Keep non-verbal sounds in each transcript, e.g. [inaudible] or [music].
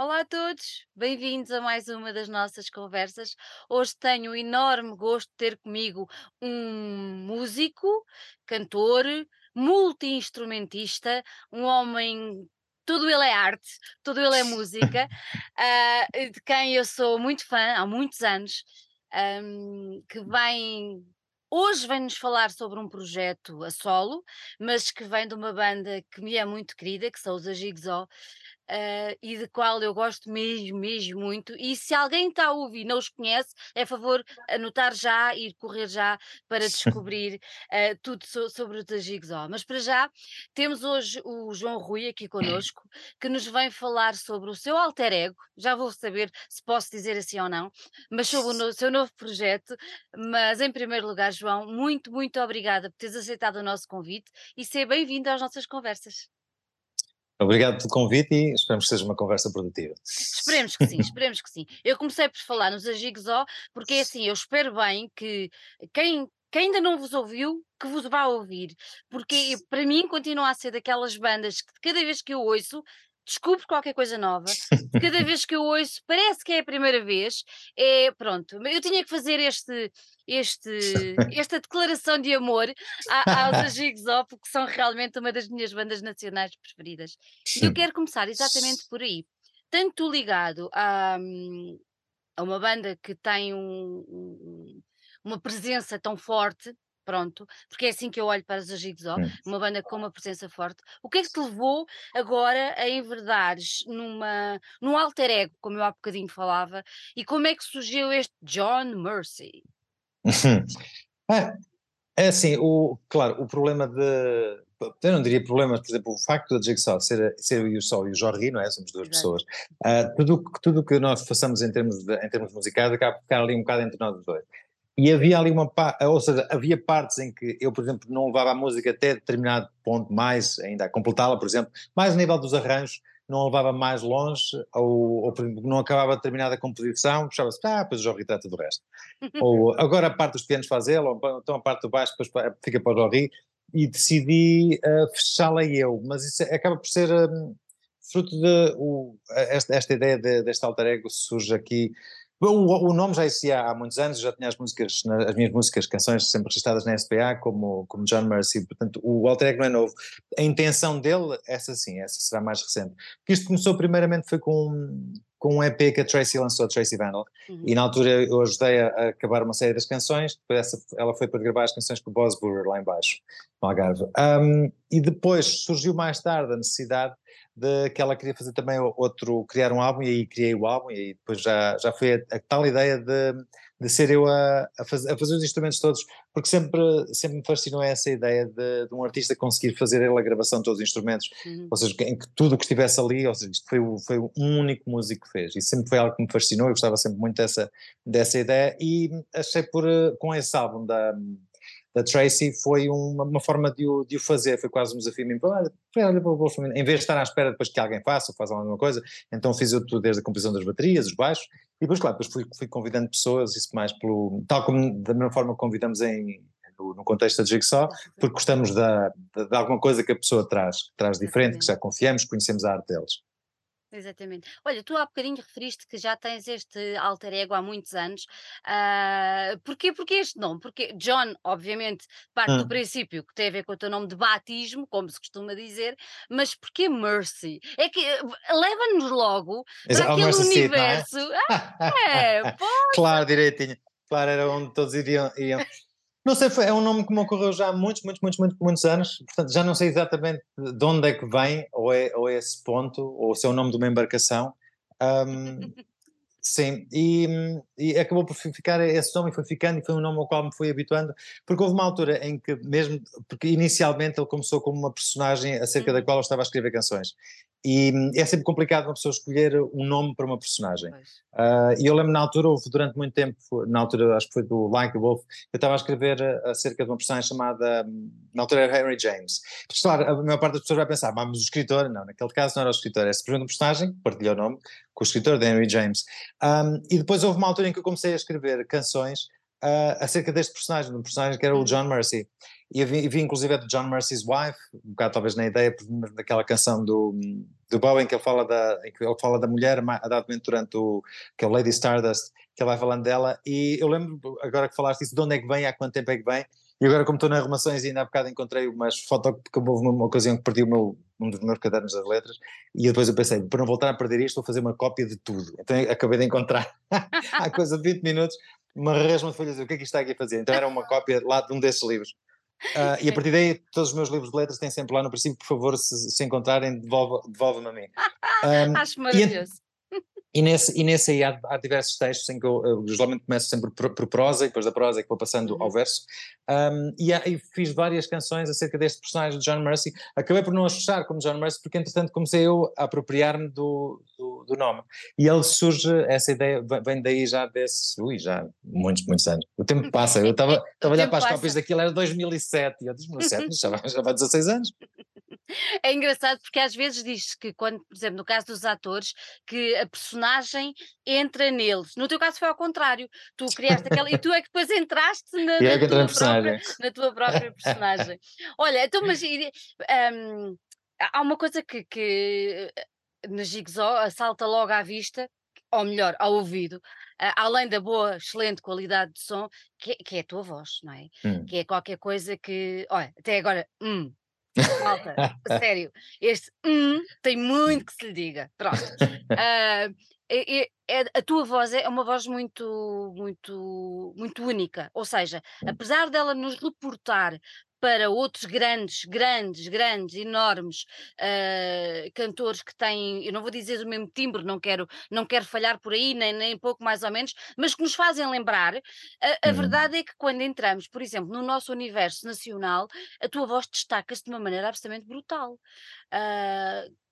Olá a todos, bem-vindos a mais uma das nossas conversas. Hoje tenho o enorme gosto de ter comigo um músico, cantor, multi-instrumentista, um homem, tudo ele é arte, tudo ele é [laughs] música, ah, de quem eu sou muito fã há muitos anos, ahm, que vem. Hoje vem-nos falar sobre um projeto a solo, mas que vem de uma banda que me é muito querida, que são os Jigsaw, ah, e de qual eu gosto mesmo, mesmo muito. E se alguém está a ouvir e não os conhece, é favor anotar já e correr já para [laughs] descobrir ah, tudo so- sobre o da Jigsaw. Mas para já, temos hoje o João Rui aqui conosco, que nos vem falar sobre o seu alter ego. Já vou saber se posso dizer assim ou não, mas sobre o no- seu novo projeto. Mas em primeiro lugar, João, muito, muito obrigada por teres aceitado o nosso convite e ser bem-vindo às nossas conversas. Obrigado pelo convite e esperamos que seja uma conversa produtiva. Esperemos que sim, [laughs] esperemos que sim. Eu comecei por falar nos Agigzó, porque é assim, eu espero bem que quem, quem ainda não vos ouviu, que vos vá ouvir, porque para mim continua a ser daquelas bandas que cada vez que eu ouço, descubro qualquer coisa nova, cada [laughs] vez que eu ouço, parece que é a primeira vez, é pronto, eu tinha que fazer este, este, [laughs] esta declaração de amor a- aos Agigzó, porque são realmente uma das minhas bandas nacionais preferidas. E eu quero começar exatamente por aí tanto ligado a, hum, a uma banda que tem um- uma presença tão forte, pronto, porque é assim que eu olho para os Jigsaw, uma banda com uma presença forte. O que é que te levou agora a enverdares numa, num alter ego, como eu há bocadinho falava, e como é que surgiu este John Mercy? [laughs] Ah, é assim, o, claro, o problema de. Eu não diria problemas, por exemplo, o facto da Jigsaw ser, ser eu só e o Jorge, não é? Somos duas Exato. pessoas. Ah, tudo o que- tudo o que nós façamos em termos, de, em termos musicais acaba por ficar ali um bocado entre nós dois. E havia ali uma parte, ou seja, havia partes em que eu, por exemplo, não levava a música até determinado ponto, mais ainda a completá-la, por exemplo, mais a nível dos arranjos, não a levava mais longe, ou, ou por exemplo, não acabava determinada composição, puxava-se, ah, depois o Jorge trata do resto. [laughs] Ou agora a parte dos pianos faz ele, ou então a parte do baixo depois fica para o Jorri, e decidi uh, fechá-la eu, mas isso acaba por ser um, fruto de o- esta, esta ideia de, deste alter ego surge aqui, o, o nome já existia há muitos anos, já tinha as músicas, as minhas músicas, canções sempre registradas na SPA como, como John Mercy, portanto o alter ego não é novo, a intenção dele, essa sim, essa será mais recente, isto começou primeiramente foi com, com um EP que a Tracy lançou, a Tracy Vandal, Uhum. e na altura eu ajudei a, acabar uma série das canções, depois essa, ela foi para gravar as canções com o Boss Burger lá em baixo, no Algarve. Um, e depois surgiu mais tarde a necessidade de que ela queria fazer também outro, criar um álbum, e aí criei o álbum, e aí depois já, já foi a, a tal ideia de, de ser eu a, a, faz, a fazer os instrumentos todos, porque sempre, sempre me fascinou essa ideia de, de um artista conseguir fazer ele a gravação de todos os instrumentos, Uhum. ou seja, em que tudo o que estivesse ali, ou seja, isto foi, o- foi um único músico que fez, e sempre foi algo que me fascinou, eu gostava sempre muito dessa, dessa ideia, e achei por, eh, com esse álbum da, da Tracy, foi uma, uma forma de o, de o fazer, foi quase um desafio a mim, olha, olha, vou- em vez de estar à espera depois que alguém faça ou faça alguma coisa, então fiz eu tudo desde a composição das baterias, os baixos, e depois, claro, depois fui, fui convidando pessoas, isso mais pelo, tal como da mesma forma que convidamos em, no, no contexto da Jigsaw, porque gostamos da, de, de alguma coisa que a pessoa traz, que traz diferente, que já confiamos, conhecemos a arte deles. Exatamente. Olha, tu há bocadinho referiste que já tens este alter ego há muitos anos. Ah, porquê, porquê este nome? Porque John, obviamente, parte do Hum. princípio que tem a ver com o teu nome de batismo, como se costuma dizer, mas porquê Mercy? É que eh, leva-nos logo Exa- para ao aquele Mercy Seat, não é? universo. Ah, é, [laughs] claro, direitinho. Claro, era onde todos iriam. iam. Não sei, foi, é um nome que me ocorreu já há muitos, muitos, muitos, muitos, muitos anos, portanto já não sei exatamente de onde é que vem, ou é, ou é esse ponto, ou se é o nome de uma embarcação. Ahm, [laughs] sim, e, e acabou por ficar esse nome e foi ficando, e foi um nome ao qual me fui habituando, porque houve uma altura em que, mesmo, porque inicialmente ele começou como uma personagem acerca da Uhum. qual eu estava a escrever canções. E hum, é sempre complicado uma pessoa escolher um nome para uma personagem. Ah, e eu lembro na altura, houve durante muito tempo, na altura acho que foi do Like a Wolf, eu estava a escrever ah, acerca de uma personagem chamada, hum, na altura era Henry James. Mas claro, a maior parte das pessoas vai pensar, "Ah, mas o escritor, não, naquele caso não era o escritor, é simplesmente um personagem, partilhou o nome com o escritor de Henry James. Um, e depois houve uma altura em que eu comecei a escrever canções uh, acerca deste personagem, do personagem que era o uhum. John Mercy. E vi, vi inclusive do John Mercy's Wife, um bocado talvez na ideia daquela canção do, do Bowen que ele fala da, que ele fala da mulher a dado durante o que é o Lady Stardust, que ele vai falando dela, e eu lembro agora que falaste isso, de onde é que vem, há quanto tempo é que vem, e agora como estou nas arrumações ainda há bocado encontrei umas fotos, porque houve uma ocasião que perdi o meu, um dos meus cadernos das letras, e depois eu pensei, para não voltar a perder isto vou fazer uma cópia de tudo, então acabei de encontrar, [laughs] há coisa de 20 minutos, uma resma de folhas, o que é que isto está aqui a fazer? Então era uma cópia lá de um desses livros. Uh, e a partir daí, todos os meus livros de letras têm sempre lá no princípio, por favor, se, se encontrarem, devolvam-me devolve a mim. [laughs] Um, Acho maravilhoso. E nesse, e nesse aí há, há diversos textos em que eu, eu geralmente começo sempre por, por, prosa e depois da prosa é que vou passando uhum. ao verso. Um, e, e, fiz várias canções acerca deste personagem de John Mercy. Acabei por não associar como John Mercy, porque entretanto comecei eu a apropriar-me do, do, do, nome. E ele surge, essa ideia vem daí já desse, ui, já muitos, muitos anos. O tempo passa. Eu estava [laughs] a olhar para as cópias daquilo, era 2007. E eu 2007, já, já vai 16 anos. [laughs] É engraçado porque às vezes diz que quando, por exemplo, no caso dos atores, que a personagem entra neles. No teu caso foi ao contrário. Tu criaste [laughs] aquela e tu é que depois entraste na, na, tua, própria, na tua, própria, personagem. [laughs] Olha, então mas um, há uma coisa que, que na Jigsaw salta logo à vista, ou melhor, ao ouvido, além da boa, excelente qualidade de som, que, que é a tua voz, não é? Hum. Que é qualquer coisa que, olha, até agora, hum, Malta, [laughs] sério, este hum tem muito que se lhe diga. Pronto. Uh, é, é, é, a tua voz é uma voz muito, muito, muito única. Ou seja, hum. apesar dela nos reportar para outros grandes, grandes, grandes, enormes uh, cantores que têm, eu não vou dizer o mesmo timbre, não quero, não quero falhar por aí, nem, nem pouco mais ou menos, mas que nos fazem lembrar. A, a uhum. verdade é que quando entramos, por exemplo, no nosso universo nacional, a tua voz destaca-se de uma maneira absolutamente brutal. Uh,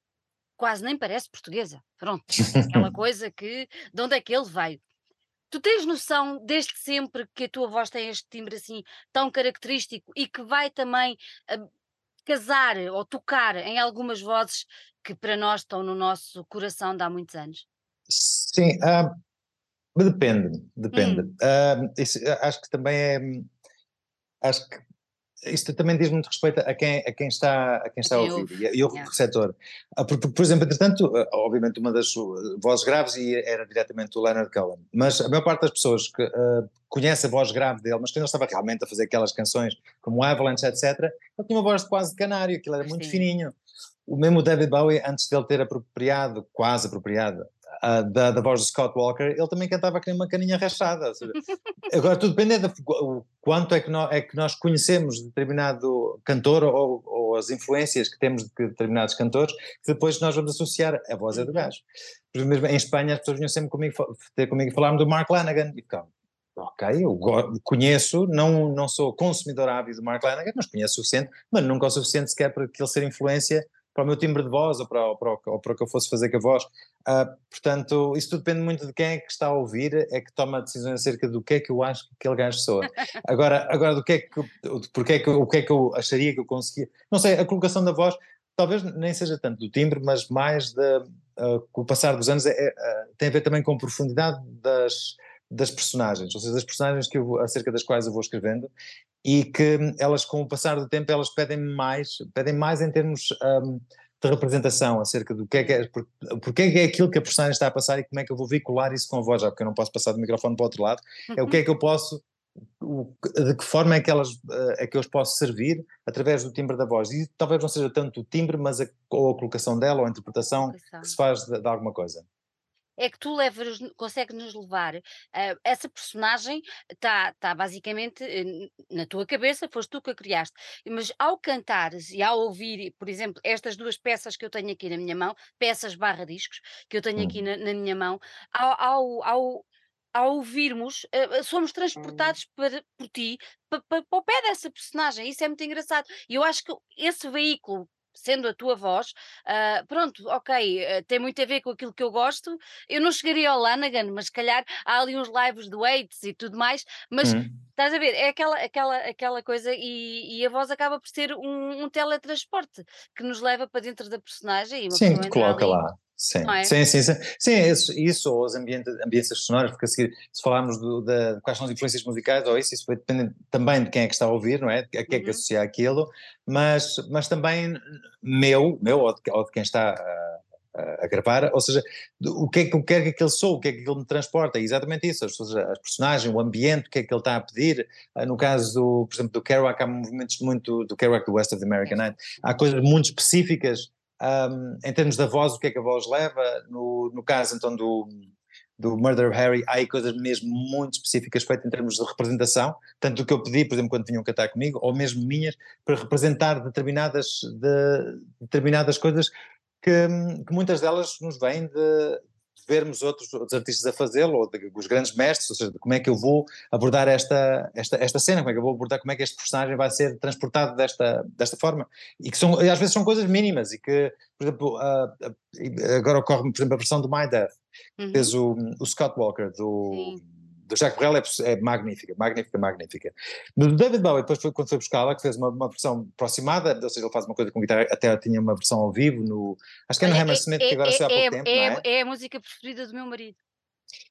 quase nem parece portuguesa. Pronto, aquela [laughs] coisa que de onde é que ele veio? Tu tens noção desde sempre que a tua voz tem este timbre assim tão característico e que vai também uh, casar ou tocar em algumas vozes que para nós estão no nosso coração de há muitos anos? Sim, uh, depende, depende. Hum. Uh, isso, acho que também é. Acho que isto também diz muito respeito a quem, a quem está a quem está a ouvir e, e o yeah. receptor. Ah, por, por, exemplo, entretanto, ah, obviamente uma das vozes graves era diretamente o Leonard Cohen, mas a maior parte das pessoas que uh, conhece a voz grave dele, mas quando ele estava realmente a fazer aquelas canções como Avalanche, etc., ele tinha uma voz quase de canário, aquilo era muito Sim. fininho. O mesmo David Bowie, antes dele ter apropriado, quase apropriado, uh, da, da voz de Scott Walker, ele também cantava com uma caninha rachada. agora, tudo depende de quanto é que, nós, é que nós conhecemos determinado cantor ou, ou, as influências que temos de determinados cantores, que depois nós vamos associar a voz é do gajo. Por exemplo, em Espanha as pessoas vinham sempre comigo, ter comigo falar do Mark Lanagan e ficam, ok, eu conheço, não, não sou consumidor ávido do Mark Lanagan, mas conheço o suficiente, mas nunca o suficiente sequer para que ele ser influência para o meu timbre de voz ou para, para, ou para o que eu fosse fazer com a voz. Uh, portanto, isso tudo depende muito de quem é que está a ouvir, é que toma decisões acerca do que é que eu acho que aquele gajo soa. [laughs] Agora, agora do que é que, porque é que, o que é que eu acharia que eu conseguia, não sei, a colocação da voz, talvez nem seja tanto do timbre, mas mais de, uh, com o passar dos anos, é, é, uh, tem a ver também com a profundidade das, das personagens, ou seja, das personagens que eu, acerca das quais eu vou escrevendo, e que elas com o passar do tempo elas pedem mais, pedem mais em termos um, de representação acerca do que é que é, por, porque é que é aquilo que a personagem está a passar e como é que eu vou vincular isso com a voz, já porque eu não posso passar do microfone para o outro lado, é o que é que eu posso, o, de que forma é que elas, eh, é que eu os posso servir através do timbre da voz, e talvez não seja tanto o timbre, mas a, ou a colocação dela, ou a interpretação que se faz de, de alguma coisa é que tu levas, consegues nos levar. Uh, essa personagem está tá basicamente uh, na tua cabeça, foste tu que a criaste. Mas ao cantares e ao ouvir, por exemplo, estas duas peças que eu tenho aqui na minha mão, peças barra discos que eu tenho aqui na, na minha mão, ao, ao, ao ao ouvirmos, uh, somos transportados para, por ti para, para, para o pé dessa personagem. Isso é muito engraçado. E eu acho que esse veículo sendo a tua voz, uh, pronto, ok, uh, tem muito a ver com aquilo que eu gosto. Eu não chegaria ao Lanagan, mas se calhar há ali uns lives do Waits e tudo mais, mas. Uhum. Estás a ver? É aquela, aquela, aquela coisa e, e a voz acaba por ser um, um teletransporte que nos leva para dentro da personagem e Sim, te coloca ali, lá. Sim, é? sim, sim, sim, sim é isso, isso ou as ambiente, ambiências sonoras, porque a seguir, se falarmos do, da, quais são as influências musicais, ou isso, isso vai depender também de quem é que está a ouvir, não é? A quem é que Uhum. associa aquilo, mas, mas também meu, meu ou de, ou de quem está a, a- gravar, ou seja, o que é que eu quero que aquele sou, o que é que aquele me transporta, é exatamente isso, as, pessoas- as personagens, o ambiente, o que é que ele está a pedir, Ah, no caso, do, por exemplo, do Kerouac, há movimentos muito, do Kerouac do West of the American Night, há coisas muito específicas um, em termos da voz, o que é que a voz leva, no, no caso então do, do Murder of Harry, há aí coisas mesmo muito específicas feitas em termos de representação, tanto do que eu pedi, por exemplo, quando vinham cantar comigo, ou mesmo minhas, para representar determinadas, de, determinadas coisas que, que muitas delas nos vêm de vermos outros, outros artistas a fazê-lo, ou de, os grandes mestres, ou seja, de como é que eu vou abordar esta, esta, esta cena, como é que eu vou abordar, como é que este personagem vai ser transportado desta, desta forma. E que são, às vezes são coisas mínimas, e que, por exemplo, agora ocorre-me, por exemplo, a versão do My Death, Uhum. fez o, o Scott Walker do, Sim. Do Jacques Brel é, é magnífica, magnífica, magnífica. No do David Bowie, depois foi quando foi buscá-la, que fez uma, uma versão aproximada, ou seja, ele faz uma coisa com guitarra, até tinha uma versão ao vivo, no, acho que é no Hammersmith, que agora saiu há pouco tempo, é, é? é a música preferida do meu marido.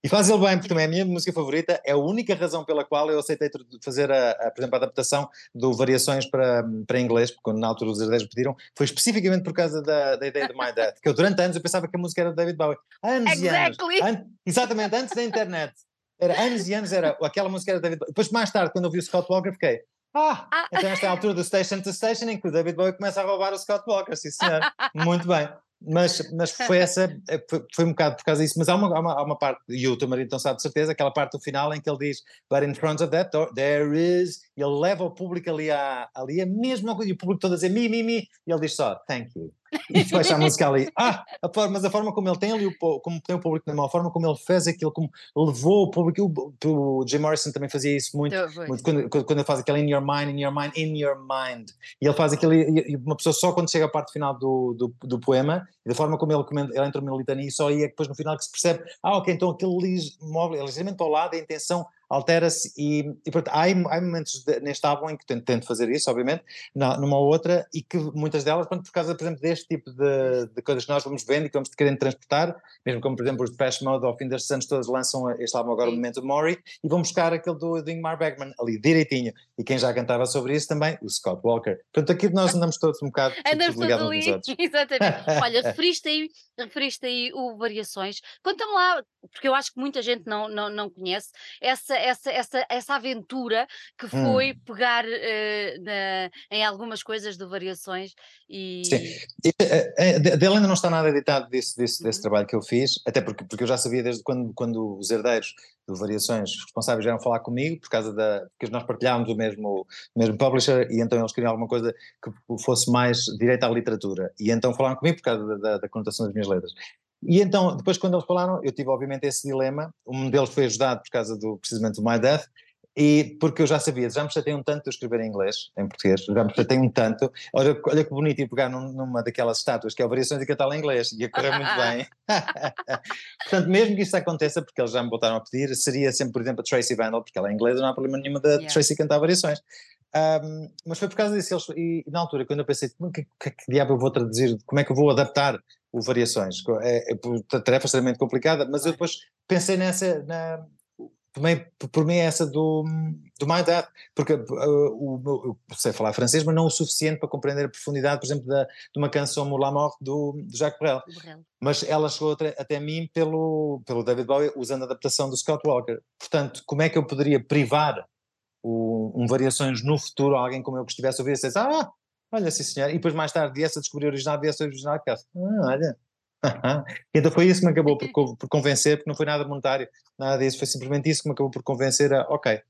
E faz ele bem, porque também é a minha música favorita, é a única razão pela qual eu aceitei fazer, a, a, por exemplo, a adaptação do Variações para, para inglês, porque na altura os herdeiros pediram, foi especificamente por causa da, da ideia de My Dad, que eu durante anos eu pensava que a música era de David Bowie. Anos e anos. Exactly. An- exatamente, antes da internet. Era anos e anos, era, aquela música era David Bowie. Depois, mais tarde, quando eu vi o Scott Walker, fiquei, ah, Ah. então esta é a altura do Station to Station em que o David Bowie começa a roubar o Scott Walker, sim senhor, muito bem. Mas, mas foi essa, foi, foi um bocado por causa disso, mas há uma, há uma, há uma parte, e o teu marido não sabe de certeza, aquela parte do final em que ele diz, but in front of that door, there is, e ele leva o público ali a, ali a mesma coisa, e o público todo a dizer mi, mi, mi, e ele diz só, thank you. E fecha a música ali. Ah, a forma, mas a forma como ele tem ali, o, como tem o público na mão, a forma como ele fez aquilo, como levou o público, o, o Jim Morrison também fazia isso muito, muito quando, quando quando ele faz aquele in your mind, in your mind, in your mind, e ele faz aquilo, e e uma pessoa só quando chega à parte final do, do, do poema, e da forma como ele, comenta, ele entra numa litania, e só aí é que depois no final que se percebe, ah, ok, então aquele lis, móvel é ligeiramente ao lado, a intenção altera-se, e, e portanto, há, há momentos de- neste álbum em que tento, tento fazer isso, obviamente, na, numa outra, e que muitas delas, pronto, por causa, por exemplo, deste tipo de, de coisas que nós vamos vendo e que vamos querendo transportar, mesmo como, por exemplo, os Depeche Mode, ao fim destes anos todos, lançam este álbum agora, o Sim. Memento Mori, e vão buscar aquele do, do Ingmar Bergman, ali direitinho, e quem já cantava sobre isso também, o Scott Walker. Portanto, aqui nós andamos todos um bocado Andamos todos ligados uns ali. nos [laughs] outros. Exatamente. Olha, [laughs] referiste aí, referiste aí o Variações. Conta-me lá, porque eu acho que muita gente não, não, não conhece, essa, essa, essa, essa aventura que foi Hum. pegar eh, na- em algumas coisas do Variações e. Sim. Eh, eh, Dele ainda não está nada editado desse, desse, desse Uhum. trabalho que eu fiz, até porque, porque eu já sabia desde quando, quando os herdeiros do Variações responsáveis vieram falar comigo, por causa da. porque nós partilhávamos o mesmo, o mesmo publisher e então eles queriam alguma coisa que fosse mais direita à literatura. E então falaram comigo por causa da, da, da conotação das minhas letras. E então, depois quando eles falaram, eu tive obviamente esse dilema, um deles foi ajudado por causa do, precisamente do My Death, e porque eu já sabia, já me chatei um tanto de escrever em inglês, em português, já me chatei um tanto, olha, olha que bonito ir pegar num- numa daquelas estátuas que é o Variações e cantar em inglês, ia correr muito [laughs] bem. [laughs] Portanto, mesmo que isto aconteça, porque eles já me voltaram a pedir, seria sempre, por exemplo, a Tracy Vandal, porque ela é inglesa, não há problema nenhum da Yeah. Tracy cantar variações. Um, mas foi por causa disso, eles, e, na altura, quando eu pensei, como que, que, que diabo eu vou traduzir, como é que eu vou adaptar o Variações? É, é por- tarefa extremamente complicada, mas eu depois pensei nessa, na, também por- mim é essa do, do My Dad, porque uh, o, eu sei falar francês, mas não o suficiente para compreender a profundidade, por exemplo, da, de uma canção Moulin Mort do, do Jacques Brel. Mas ela chegou até, até mim pelo, pelo David Bowie usando a adaptação do Scott Walker. Portanto, como é que eu poderia privar o, um Variações no futuro a alguém como eu que estivesse a ouvir e dissesse, ah, olha, sim senhor, e depois mais tarde viesse a descobrir original, viesse a original, que ah, olha. Então foi isso que me acabou por, por convencer, porque não foi nada monetário, nada disso, foi simplesmente isso que me acabou por convencer a, ok,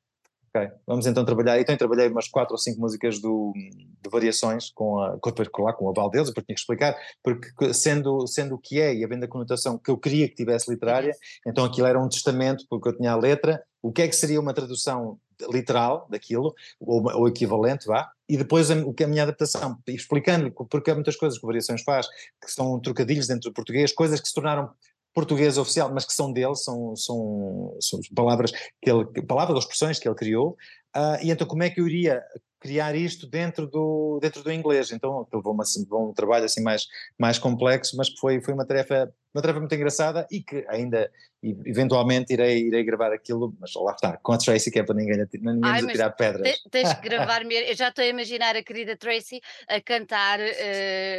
ok, vamos então trabalhar, então trabalhei umas quatro ou cinco músicas do, de variações com a, com, lá, com a Valdez, porque tinha que explicar, porque sendo, sendo o que é e havendo a conotação que eu queria que tivesse literária, então aquilo era um testamento, porque eu tinha a letra, o que é que seria uma tradução literal daquilo, ou, ou equivalente, vá, e depois a, a minha adaptação, explicando-lhe porque há muitas coisas que o Variações faz, que são trocadilhos dentro do português, coisas que se tornaram português oficial, mas que são dele, são, são, são palavras, que ele, palavras ou expressões que ele criou, uh, e então como é que eu iria criar isto dentro do, dentro do inglês. Então levou-me assim, um trabalho assim mais, mais complexo, mas foi, foi uma tarefa uma tarefa muito engraçada e que ainda eventualmente irei, irei gravar aquilo, mas lá está, com a Tracy que é para ninguém, ninguém Ai, tirar pedras. Tens que [laughs] gravar mesmo, eu já estou a imaginar a querida Tracy a cantar uh,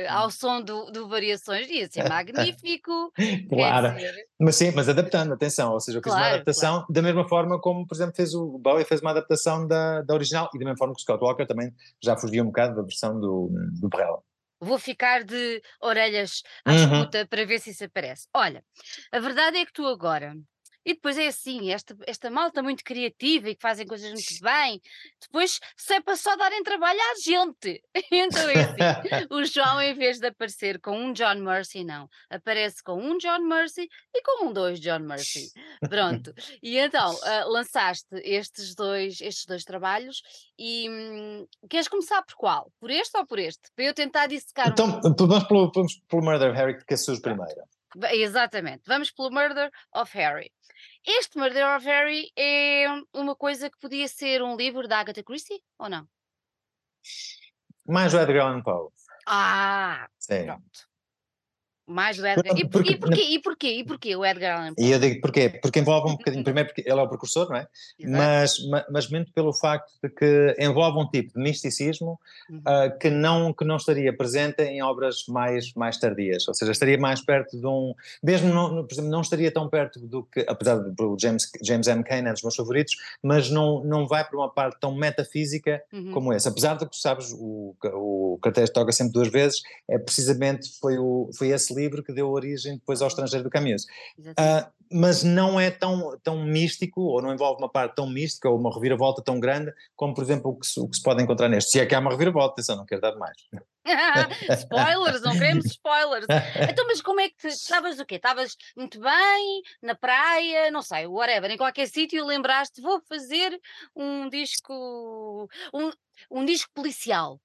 ao som do, do Variações, ia ser magnífico. [laughs] claro, mas sim, mas adaptando, atenção, ou seja, eu fiz claro, uma adaptação claro. da mesma forma como, por exemplo, fez o Bowie fez uma adaptação da, da original e da mesma forma que o Scott Walker também já fugiu um bocado da versão do, do Perrella. Vou ficar de orelhas à uhum. escuta para ver se isso aparece. Olha, a verdade é que tu agora e depois é assim, esta, esta malta muito criativa e que fazem coisas muito bem, depois se é para só darem trabalho à gente. [laughs] Então é assim, [laughs] o João em vez de aparecer com um John Mercy, não, aparece com um John Mercy e com um dois John Mercy. Pronto. E então uh, lançaste estes dois, estes dois trabalhos e hum, queres começar por qual? Por este ou por este? Para eu tentar dissecar então, um... Então vamos pelo, vamos pelo Murder Harry, que é a primeira. Exatamente, vamos pelo Murder of Harry. Este Murder of Harry é uma coisa que podia ser um livro da Agatha Christie, ou não? Mais o Edgar Allan Poe. Ah, Sim. pronto. Mais o Edgar. E, porquê, e, porquê, e, porquê, e porquê o Edgar Allan Poe? E eu digo porquê? Porque envolve um [laughs] bocadinho, primeiro porque ele é o precursor, não é? Mas, mas, mas muito pelo facto de que envolve um tipo de misticismo uhum. uh, que, não, que não estaria presente em obras mais, mais tardias, ou seja, estaria mais perto de um, mesmo não, por exemplo, não estaria tão perto do que, apesar de o James, James M. Cain é dos meus favoritos, mas não, não vai para uma parte tão metafísica uhum. como essa, apesar de que, sabes, o, o Carteiros toca sempre duas vezes, é precisamente, foi, o, foi esse livro que deu origem depois ao estrangeiro do Camus. Uh, mas não é tão, tão místico, ou não envolve uma parte tão mística, ou uma reviravolta tão grande, como por exemplo o que se, o que se pode encontrar neste. Se é que há uma reviravolta, atenção, não quero dar mais. [laughs] [laughs] spoilers, não queremos spoilers. Então, mas como é que estavas o quê? Estavas muito bem, na praia, não sei, whatever, em qualquer sítio lembraste, vou fazer um disco, um, um disco policial.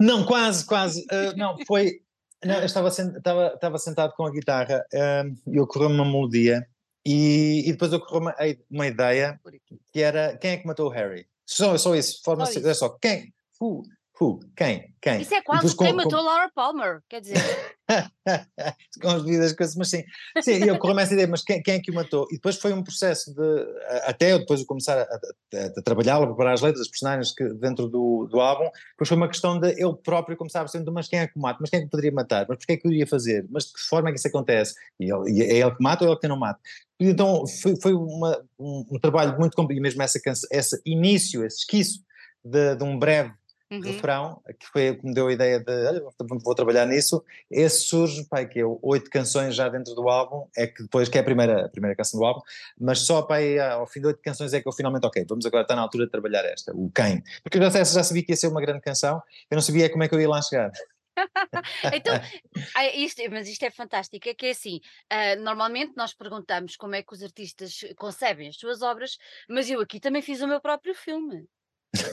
Não, quase, quase. Uh, não, foi, não, eu estava, estava, estava sentado com a guitarra um, e ocorreu-me uma melodia e, e depois ocorreu-me uma ideia que era quem é que matou o Harry? Só, só isso, forma só, isso. só quem? Who? Who? Quem? Quem? Isso é quase quem com, matou com... Laura Palmer, quer dizer. [laughs] [laughs] com as devidas coisas, mas sim. Sim, e ocorreu-me essa ideia, mas quem, quem é que o matou? E depois foi um processo de, até eu depois de começar a, a, a trabalhar, a preparar as letras, as personagens que, dentro do, do álbum, depois foi uma questão de eu próprio começar a perceber, mas quem é que o mata? Mas quem é que poderia matar? Mas porquê é que eu iria fazer? Mas de que forma é que isso acontece? E, ele, e é ele que mata ou é ele que não mata? Então foi, foi uma, um, um, trabalho muito complicado, e mesmo essa, início, esse esquiço de, de um breve uhum. refrão, que foi o que me deu a ideia de olha, vou trabalhar nisso. Esse surge, pai, que é oito canções já dentro do álbum, é que depois, que é a primeira, a primeira canção do álbum, mas só pai, ao fim de oito canções é que eu finalmente, ok, vamos agora estar na altura de trabalhar esta, o Quem. Porque eu já, já sabia que ia ser uma grande canção, eu não sabia como é que eu ia lá chegar. [laughs] então, isto, mas isto é fantástico, é que é assim, uh, normalmente nós perguntamos como é que os artistas concebem as suas obras, mas eu aqui também fiz o meu próprio filme.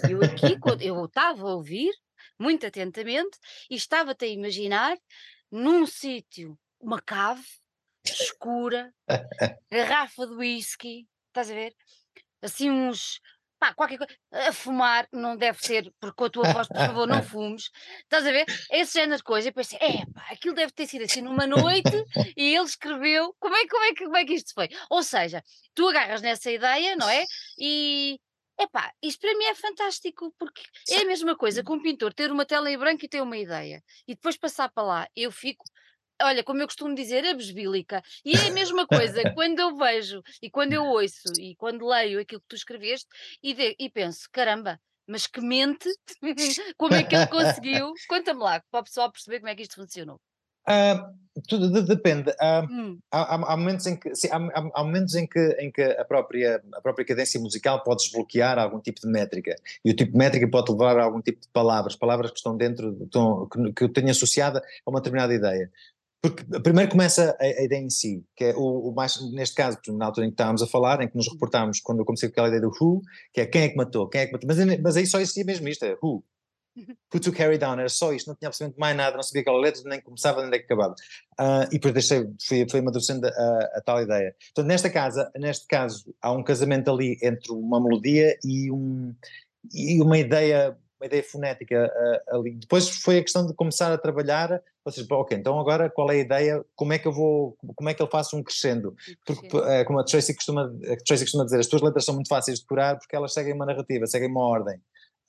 Eu aqui, quando eu estava a ouvir muito atentamente e estava-te a imaginar num sítio, uma cave escura, garrafa de whisky, estás a ver? Assim uns, pá, qualquer coisa, a fumar, não deve ser, porque com a tua voz, por favor, não fumes, estás a ver? Esse género de coisa, e pensei, é pá, aquilo deve ter sido assim numa noite, e ele escreveu, como é, como, é, como é que isto foi? Ou seja, tu agarras nessa ideia, não é? [laughs] E, Epá, isto para mim é fantástico, porque é a mesma coisa com um pintor ter uma tela em branco e ter uma ideia, e depois passar para lá, eu fico, olha, como eu costumo dizer, abesbílica. E é a mesma coisa [laughs] quando eu vejo, e quando eu ouço, e quando leio aquilo que tu escreveste, e, de, e penso, caramba, mas que mente, [laughs] como é que ele conseguiu? Conta-me lá, para o pessoal perceber como é que isto funcionou. Uh, tudo de, depende. Uh, hum. há, há, há, momentos em que, sim, há, há, momentos em que, em que a, própria, a própria cadência musical pode desbloquear algum tipo de métrica. E o tipo de métrica pode levar a algum tipo de palavras, palavras que estão dentro, estão, que, que eu tenho associada a uma determinada ideia. Porque primeiro começa a, a, ideia em si, que é o, o, mais, neste caso, na altura em que estávamos a falar, em que nos hum. reportámos quando eu comecei com aquela ideia do who, que é quem é que matou, quem é que matou, mas, mas aí só existia mesmo isto, é who, Put to Carry Down, era só isto, não tinha absolutamente mais nada, não sabia aquela letra, nem começava nem onde é que acabava. Uh, e depois deixei, fui, fui amadurecendo a, a, tal ideia. Portanto, nesta casa, neste caso, há um casamento ali entre uma melodia e, um, e uma ideia uma ideia fonética uh, ali. Depois foi a questão de começar a trabalhar, ou seja, ok, então agora qual é a ideia, como é que eu vou, como é que eu faço um crescendo? Porque, uh, como a Tracy, costuma, a Tracy costuma dizer, as tuas letras são muito fáceis de curar porque elas seguem uma narrativa, seguem uma ordem.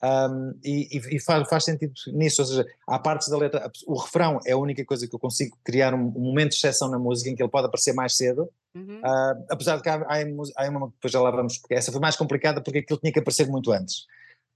Um, e, e faz, faz, sentido nisso, ou seja, há partes da letra, o refrão é a única coisa que eu consigo criar um, um momento de exceção na música em que ele pode aparecer mais cedo, uhum. uh, apesar de que há, há, há uma, depois já lá vamos, porque essa foi mais complicada porque aquilo tinha que aparecer muito antes.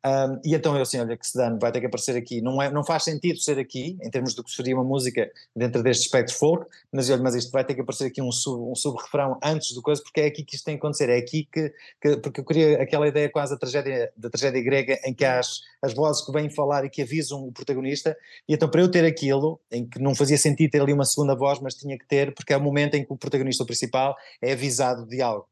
Um, e então eu assim, olha, que se dane, vai ter que aparecer aqui. Não, é, não faz sentido ser aqui, em termos do que seria uma música dentro deste espectro folk, mas olha, mas isto vai ter que aparecer aqui um, sub, um sub-refrão antes do coisa, porque é aqui que isto tem que acontecer, é aqui que, que porque eu queria aquela ideia quase da tragédia, da tragédia grega, em que há as, as vozes que vêm falar e que avisam o protagonista, e então para eu ter aquilo, em que não fazia sentido ter ali uma segunda voz, mas tinha que ter, porque é o momento em que o protagonista principal é avisado de algo.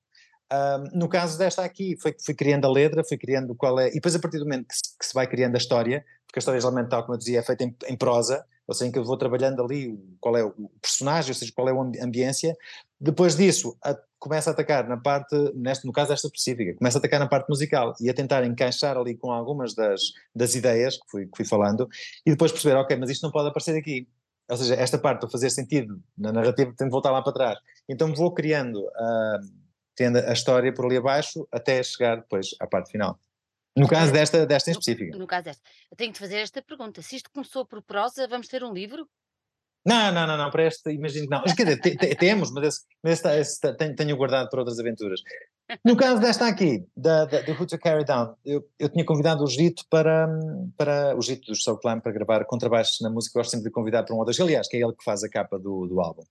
No caso desta aqui, foi, fui criando a letra, fui criando qual é. E depois, a partir do momento que se, que se vai criando a história, porque a história, geralmente, tal como eu dizia, é feita em, em prosa, ou seja, em que eu vou trabalhando ali qual é o personagem, ou seja, qual é a ambiência. Depois disso, a, começa a atacar na parte, neste, no caso desta específica, começa a atacar na parte musical e a tentar encaixar ali com algumas das, das ideias que fui, que fui falando, e depois perceber, ok, mas isto não pode aparecer aqui. Ou seja, esta parte, para fazer sentido na narrativa, tem de voltar lá para trás. Então vou criando. Uh, tendo a história por ali abaixo até chegar depois à parte final. No caso desta, desta em específica. No, no caso desta. Eu tenho que fazer esta pergunta. Se isto começou por prosa, vamos ter um livro? Não, não, não, não, para este imagino que não. Quer dizer, temos, mas esse, esse, esse, tenho, tenho, guardado para outras aventuras. No caso desta aqui, da, da, do Who to Carry Down, eu, eu tinha convidado o Gito para, para o Gito do Soul Climb para gravar contrabaixos na música, eu gosto sempre de convidar para um ou dois, aliás, que é ele que faz a capa do, do álbum.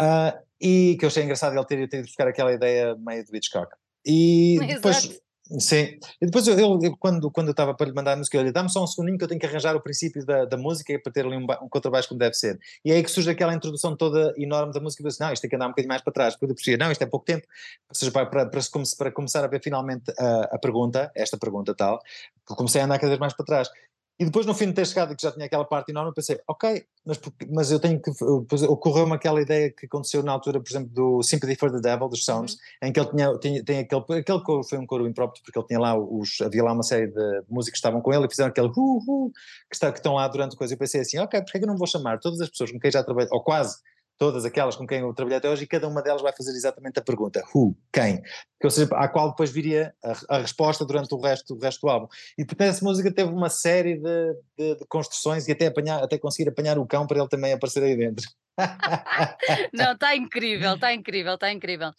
Uh, e que eu achei engraçado ele ter, ter ido buscar aquela ideia meio de Hitchcock. E [laughs] depois, sim, e depois eu, eu, quando, quando eu estava para lhe mandar a música, eu lhe dá-me só um segundinho que eu tenho que arranjar o princípio da, da música para ter ali um, um contrabaixo como deve ser. E é aí que surge aquela introdução toda enorme da música, e eu disse, não, isto tem que andar um bocadinho mais para trás, porque eu percebi, não, isto é pouco tempo, ou seja, para, para, para, para começar a ver finalmente a, a pergunta, esta pergunta tal, que comecei a andar cada vez mais para trás. E depois, no fim de ter chegado, que já tinha aquela parte enorme, pensei, ok, mas, mas eu tenho que. Ocorreu-me aquela ideia que aconteceu na altura, por exemplo, do Sympathy for the Devil, dos Stones, uhum. em que ele tinha, tinha, tem aquele. Aquele coro foi um coro impróprio, porque ele tinha lá os. Havia lá uma série de músicos que estavam com ele e fizeram aquele hu, hu que, está, que estão lá durante coisa. E eu pensei assim, ok, porque é que eu não vou chamar todas as pessoas com quem já trabalhei, ou quase todas aquelas com quem eu trabalhei até hoje, e cada uma delas vai fazer exatamente a pergunta, who, quem, ou seja, à qual depois viria a, a, resposta durante o resto, o resto do álbum. E portanto essa música teve uma série de, de, de, construções e até, apanhar, até conseguir apanhar o cão para ele também aparecer aí dentro. [laughs] Não, está incrível, está incrível, está incrível.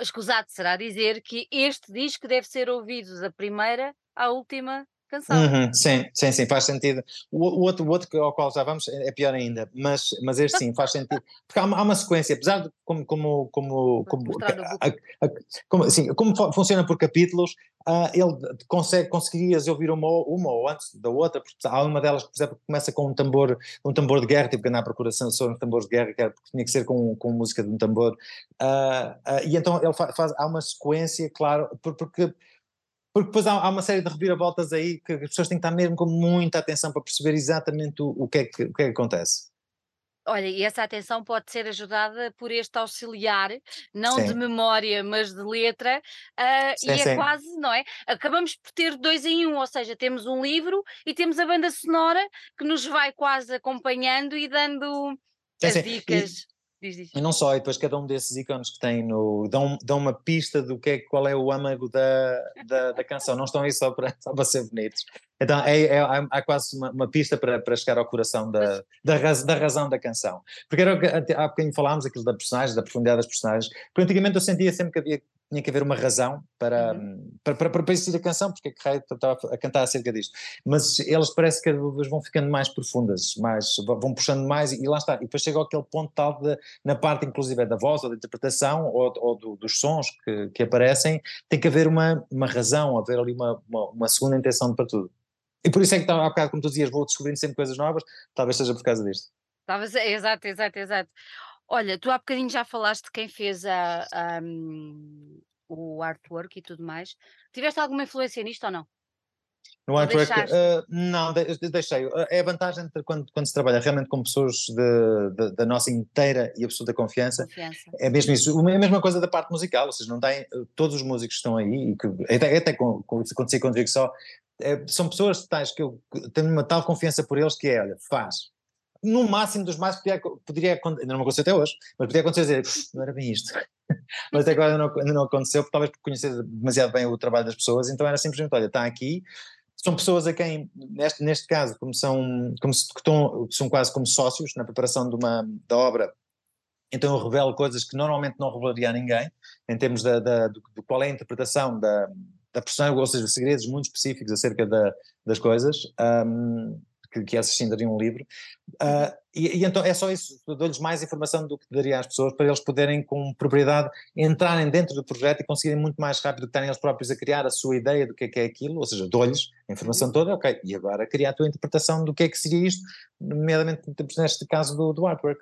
Escusado será dizer que este disco deve ser ouvido da primeira à última canção. Uhum, sim, sim, sim, faz sentido. O, o, outro, o outro ao qual já vamos é pior ainda, mas, mas este sim, faz sentido. Porque há uma, há uma sequência, apesar de como, como, como, como, a, a, como, assim, como funciona por capítulos, uh, ele consegue, conseguirias ouvir uma, uma ou antes da outra, porque há uma delas que, por exemplo, começa com um tambor, um tambor de guerra, tipo que andar à procura sobre um tambor de guerra, que era, porque tinha que ser com, com música de um tambor, uh, uh, e então ele faz, faz, há uma sequência, claro, porque porque depois há, há, uma série de reviravoltas aí que as pessoas têm que estar mesmo com muita atenção para perceber exatamente o, o, que, é que, o que é que acontece. Olha, e essa atenção pode ser ajudada por este auxiliar, não sim. de memória, mas de letra, uh, sim, e é sim. quase, não é? Acabamos por ter dois em um, ou seja, temos um livro e temos a banda sonora que nos vai quase acompanhando e dando as dicas. Diz, diz. E não só, e depois cada um desses ícones que tem no. dão, dão uma pista do que é, qual é o âmago da, da, da canção, não estão aí só para, só para ser bonitos. Então é, é, há quase uma, uma, pista para, para chegar ao coração da, da, raz, da razão da canção. Porque era, há bocadinho falámos aquilo da personagem, da profundidade das personagens, porque antigamente eu sentia sempre que havia tinha que haver uma razão para, uhum. para, para, para, existir a canção, porque é que Raio estava a cantar acerca disto. Mas elas parece que vão ficando mais profundas, mais, vão puxando mais e, e lá está. E depois chega aquele ponto tal de, na parte inclusive da voz ou da interpretação ou, ou do, dos sons que, que aparecem, tem que haver uma, uma razão, haver ali uma, uma, uma segunda intenção para tudo. E por isso é que há bocado, como tu dizias, vou descobrindo sempre coisas novas, talvez seja por causa disto. Talvez, exato, exato, exato. Olha, tu há bocadinho já falaste de quem fez a, a, hum, o artwork e tudo mais. Tiveste alguma influência nisto ou não? No artwork, uh, não, deixei. É a vantagem de quando, quando se trabalha realmente com pessoas da nossa inteira e absoluta confiança, confiança, É mesmo isso. É a mesma coisa da parte musical, ou seja, não tem, todos os músicos que estão aí, e que, até, até com, com, acontecia com o só, é, são pessoas tais que eu tenho uma tal confiança por eles que é, olha, faz. No máximo dos mais poderia, poderia ainda não aconteceu até hoje, mas poderia acontecer dizer, não era bem isto. [laughs] mas até agora não, ainda não aconteceu, talvez por conhecer demasiado bem o trabalho das pessoas, então era simplesmente, olha, está aqui, são pessoas a quem, neste, neste caso, como são, como se, que estão, são quase como sócios na preparação de uma, da obra, então eu revelo coisas que normalmente não revelaria a ninguém, em termos da, da, do, do qual é a interpretação da, da personagem, ou seja, segredos muito específicos acerca da, das coisas. Um, que, que sim dariam um livro. Uh, e, e, então é só isso, dou-lhes mais informação do que daria às pessoas para eles poderem com propriedade entrarem dentro do projeto e conseguirem muito mais rápido estarem eles próprios a criar a sua ideia do que é que é aquilo, ou seja, dou-lhes a informação uhum. toda, ok, e agora criar a tua interpretação do que é que seria isto, nomeadamente neste caso do, do artwork.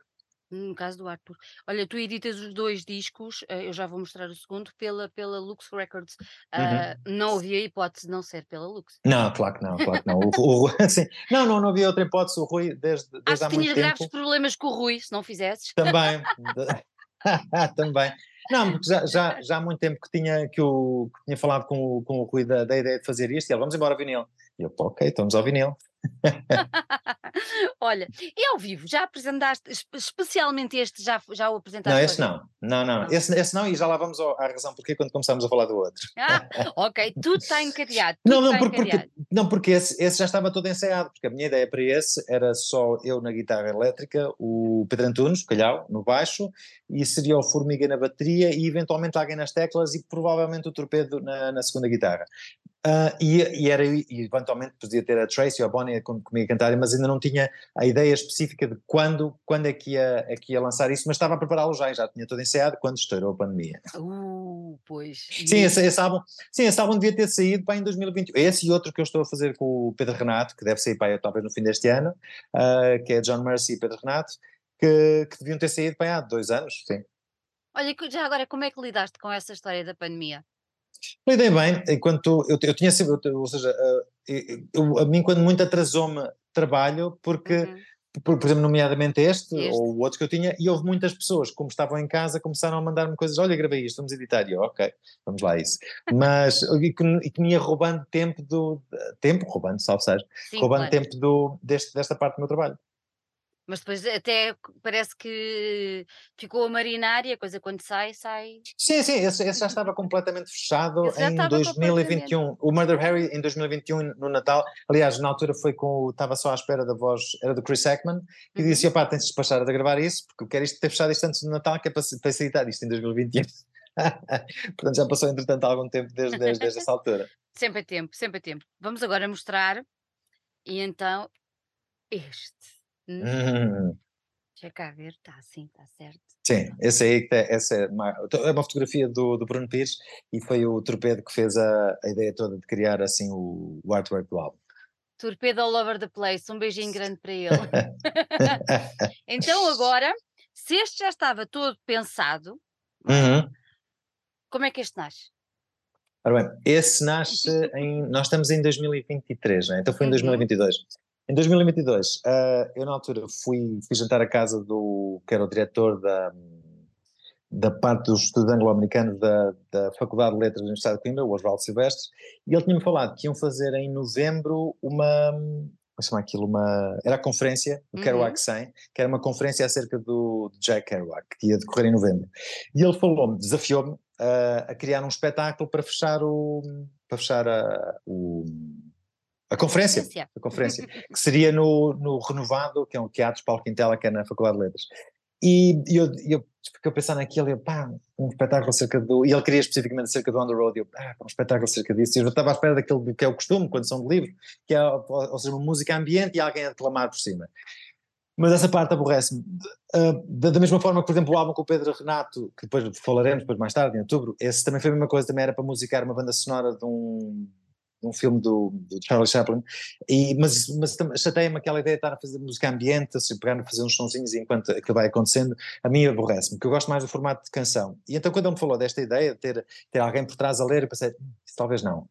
No caso do Arthur. Olha, tu editas os dois discos, eh, eu já vou mostrar o segundo, pela, pela Lux Records. Uhum. Ah, não havia hipótese de não ser pela Lux. Não, claro que não, claro que não. O, o, assim, [laughs] não, não, não havia outra hipótese. O Rui, desde, desde Acho há muito tinhas graves problemas com o Rui, se não fizesses. Também, [laughs] [laughs] também. Não, porque já, já, já há muito tempo que tinha, que eu, que tinha falado com, o, com o Rui da, da ideia de fazer isto e ele, vamos embora ao vinil. E eu, ok, estamos ao vinil. [laughs] Olha, e ao vivo, já apresentaste, especialmente este, já, já o apresentaste? Não, esse não, não, não, não. Esse, esse não, e já lá vamos ao, à razão porque quando começamos a falar do outro. [laughs] Ah, ok, tudo está [laughs] encadeado. Tudo não, não, porque, porque, não, porque esse, esse já estava todo ensaiado, porque a minha ideia para esse era só eu na guitarra elétrica, o Pedro Antunes, Calhau, no baixo, e seria o Formiga na bateria e eventualmente alguém nas teclas e provavelmente o Torpedo na, na segunda guitarra. Uh, e, e, era, e eventualmente podia ter a Tracy ou a Bonnie comigo a cantar, mas ainda não tinha a ideia específica de quando, quando é, que ia, é que ia lançar isso, mas estava a prepará-lo já, já tinha todo ensaiado quando estourou a pandemia. Uh, pois. Sim, esse, esse, álbum, sim, esse álbum devia ter saído para em 2021. Esse e outro que eu estou a fazer com o Pedro Renato, que deve sair para talvez no fim deste ano, uh, que é John Mercy e Pedro Renato, que, que deviam ter saído para há dois anos, sim. Olha, já agora, como é que lidaste com essa história da pandemia? Lidei bem, enquanto eu, eu tinha sempre, ou seja, eh, eu, a mim quando muito atrasou-me trabalho, porque, uhum. por, por, exemplo, nomeadamente este, este, ou outros que eu tinha, e houve muitas pessoas, como estavam em casa, começaram a mandar-me coisas, olha, gravei isto, vamos editar, e eu, ok, vamos lá isso. Mas, e que, e que me ia roubando tempo do, tempo, roubando, salve seja, roubando claro. tempo do, deste, desta parte do meu trabalho. Mas depois até parece que ficou a marinar e a coisa quando sai, sai. Sim, sim, esse, esse já [laughs] estava completamente fechado em 2021. O Murder Harry em 2021, no Natal. Aliás, na altura foi com. Estava só à espera da voz, era do Chris Ekman, e uhum. disse: opá, tens de despachar de gravar isso, porque eu quero isto ter fechado isto antes do Natal, que é para facilitar isto em 2021. [laughs] Portanto, já passou entretanto algum tempo desde, desde, desde essa altura. Sempre é tempo, sempre é tempo. Vamos agora mostrar. E então, este. Hum. Hum. Deixa cá ver, está assim, está certo. Sim, esse aí, essa é uma, é uma fotografia do, do Bruno Pires e foi o Torpedo que fez a, a ideia toda de criar assim o, o artwork do álbum. Torpedo all over the place, um beijinho grande para ele. [laughs] então agora, se este já estava todo pensado, uhum. como é que este nasce? Ora bem, esse nasce [laughs] em. Nós estamos em 2023, né? então foi em 2022. Em 2022, uh, eh, eu na altura fui, fui jantar a casa do, que era o diretor da, da parte dos estudos anglo-americanos da, da Faculdade de Letras da Universidade de Coimbra, o Oswaldo Silvestre, e ele tinha-me falado que iam fazer em novembro uma, como chama aquilo, uma, era a conferência do uhum. Kerouac 100, que era uma conferência acerca do, do Jack Kerouac, que ia decorrer em novembro. E ele falou-me, desafiou-me uh, a criar um espetáculo para fechar o, para fechar a, o a conferência, a conferência que seria no, no Renovado, que é um teatro Paulo Quintela, que é na Faculdade de Letras. E, eu, eu fiquei a pensar naquilo, e eu, pá, um espetáculo acerca do. E ele queria especificamente acerca do On the Road, e eu, pá, um espetáculo acerca disso. E eu já estava à espera daquilo que é o costume, quando são de livro, que é, ou seja, uma música ambiente e alguém a declamar por cima. Mas essa parte aborrece-me. Uh, da, da, mesma forma que, por exemplo, o álbum com o Pedro Renato, que depois falaremos depois mais tarde, em outubro, esse também foi a mesma coisa, também era para musicar uma banda sonora de um um filme do, do Charlie Chaplin, e, mas, mas chateia-me aquela ideia de estar a fazer música ambiente, se pegar a fazer uns sonzinhos enquanto aquilo vai acontecendo, a mim aborrece-me, porque eu gosto mais do formato de canção. E então quando ele me falou desta ideia de ter, ter alguém por trás a ler, eu pensei, talvez não.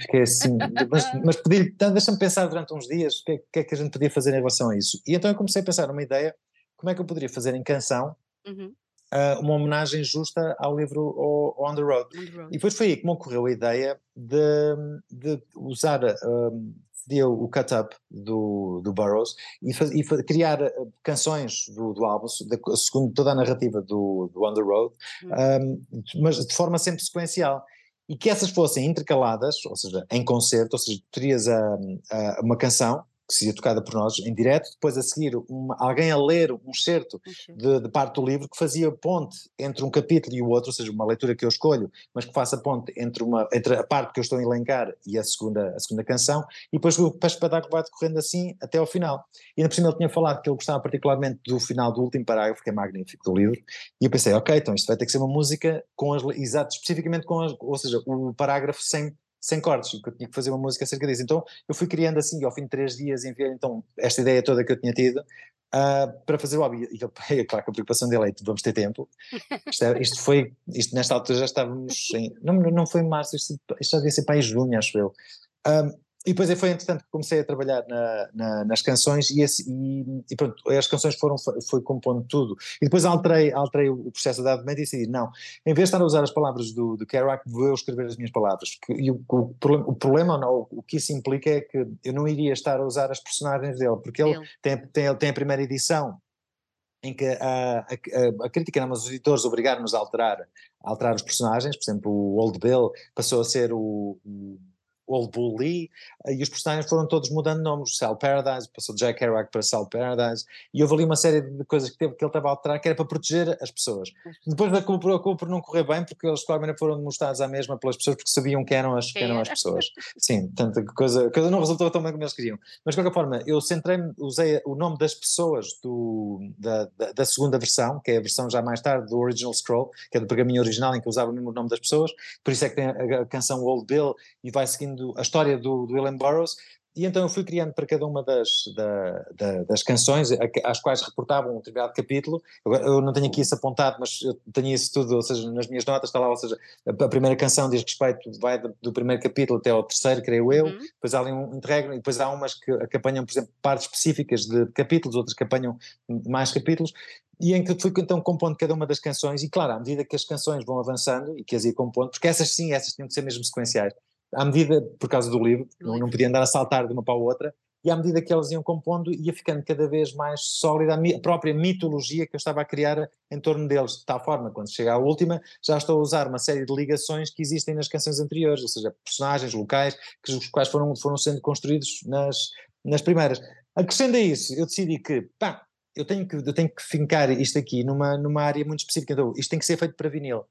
fiquei assim, [laughs] mas, mas pedi, tá, deixa-me pensar durante uns dias o que, é, que, é que a gente podia fazer em relação a isso. E então eu comecei a pensar numa ideia, como é que eu poderia fazer em canção uhum. Uh, uma homenagem justa ao livro On the Road. On the Road. E depois foi aí que me ocorreu a ideia de, de usar uh, deu o cut up do, do Burroughs e, faz, e faz, criar eh, canções do, do álbum, de, segundo toda a narrativa do, do On the Road, um, mas de forma sempre sequencial. E que essas fossem intercaladas, ou seja, em concerto, ou seja, terias a, a, uma canção que seria tocada por nós em direto, depois a seguir uma, alguém a ler um excerto de, de, parte do livro que fazia ponte entre um capítulo e o outro, ou seja, uma leitura que eu escolho, mas que faça ponte entre, uma, entre a parte que eu estou a elencar e a segunda, a segunda canção, e depois o espetáculo vai decorrendo assim até ao final. E ainda por cima ele tinha falado que ele gostava particularmente do final do último parágrafo, que é magnífico do livro, e eu pensei, ok, então isto vai ter que ser uma música com as, exato, especificamente com as, ou seja, o parágrafo sem sem cortes, porque eu tinha que fazer uma música acerca disso. Então eu fui criando assim, ao fim de três dias, enviei então esta ideia toda que eu tinha tido uh, para fazer o hobby. E é claro que a preocupação dele é: vamos ter tempo. Isto, é, isto, foi, isto nesta altura já estávamos em. Não, não foi em março, isto, isto já devia ser para em junho, acho eu. Um, ah, e depois foi entretanto que comecei a trabalhar na, na, nas canções e, esse, e, e, pronto, as canções foram, foi compondo tudo. E depois alterei, alterei o processo da momento e disse, não, em vez de estar a usar as palavras do, do Kerouac, vou eu escrever as minhas palavras. E o, o, o problema, não, o que isso implica é que eu não iria estar a usar as personagens dele, porque ele tem, tem, tem a primeira edição em que a, a, a, crítica, não, mas os editores obrigaram-nos a alterar, a alterar os personagens, por exemplo, o Old Bill passou a ser o, o Old Bull Lee, eh, e os personagens foram todos mudando nomes, Sal Paradise, passou de Jack Kerouac para Sal Paradise, e houve ali uma série de coisas que, teve, que ele estava a alterar, que era para proteger as pessoas. Depois acabou, acabou por não correr bem, porque eles claramente foram demonstrados à mesma pelas pessoas, porque sabiam que eram as, que eram as pessoas. [laughs] Sim, tanta coisa, coisa não resultou tão bem como eles queriam. Mas de qualquer forma, eu centrei-me, usei o nome das pessoas do, da, da, da, segunda versão, que é a versão já mais tarde do Original Scroll, que é do pergaminho original, em que usava mesmo o nome das pessoas, por isso é que tem a, a canção Old Bill e vai seguindo a história do, do William Burroughs, e então eu fui criando para cada uma das, da, da, das canções, às quais reportavam um determinado capítulo. Eu, eu, não tenho aqui isso apontado, mas eu tenho isso tudo, ou seja, nas minhas notas está lá, ou seja, a, a primeira canção diz respeito, vai do, do, primeiro capítulo até ao terceiro, creio eu, uhum. depois há ali um interregno, e depois há umas que, que apanham, por exemplo, partes específicas de capítulos, outras que apanham mais capítulos, e em que fui então compondo cada uma das canções, e claro, à medida que as canções vão avançando, e que as ia compondo, porque essas sim, essas tinham que ser mesmo sequenciais, à medida, por causa do livro, não, não podia andar a saltar de uma para a outra, e à medida que elas iam compondo, ia ficando cada vez mais sólida a, própria mitologia que eu estava a criar em torno deles, de tal forma, quando chega à última, já estou a usar uma série de ligações que existem nas canções anteriores, ou seja, personagens, locais, que, os quais foram, foram sendo construídos nas, nas primeiras. Acrescendo a isso, eu decidi que, pá, eu tenho que, eu tenho que fincar isto aqui numa, numa área muito específica, então isto tem que ser feito para vinil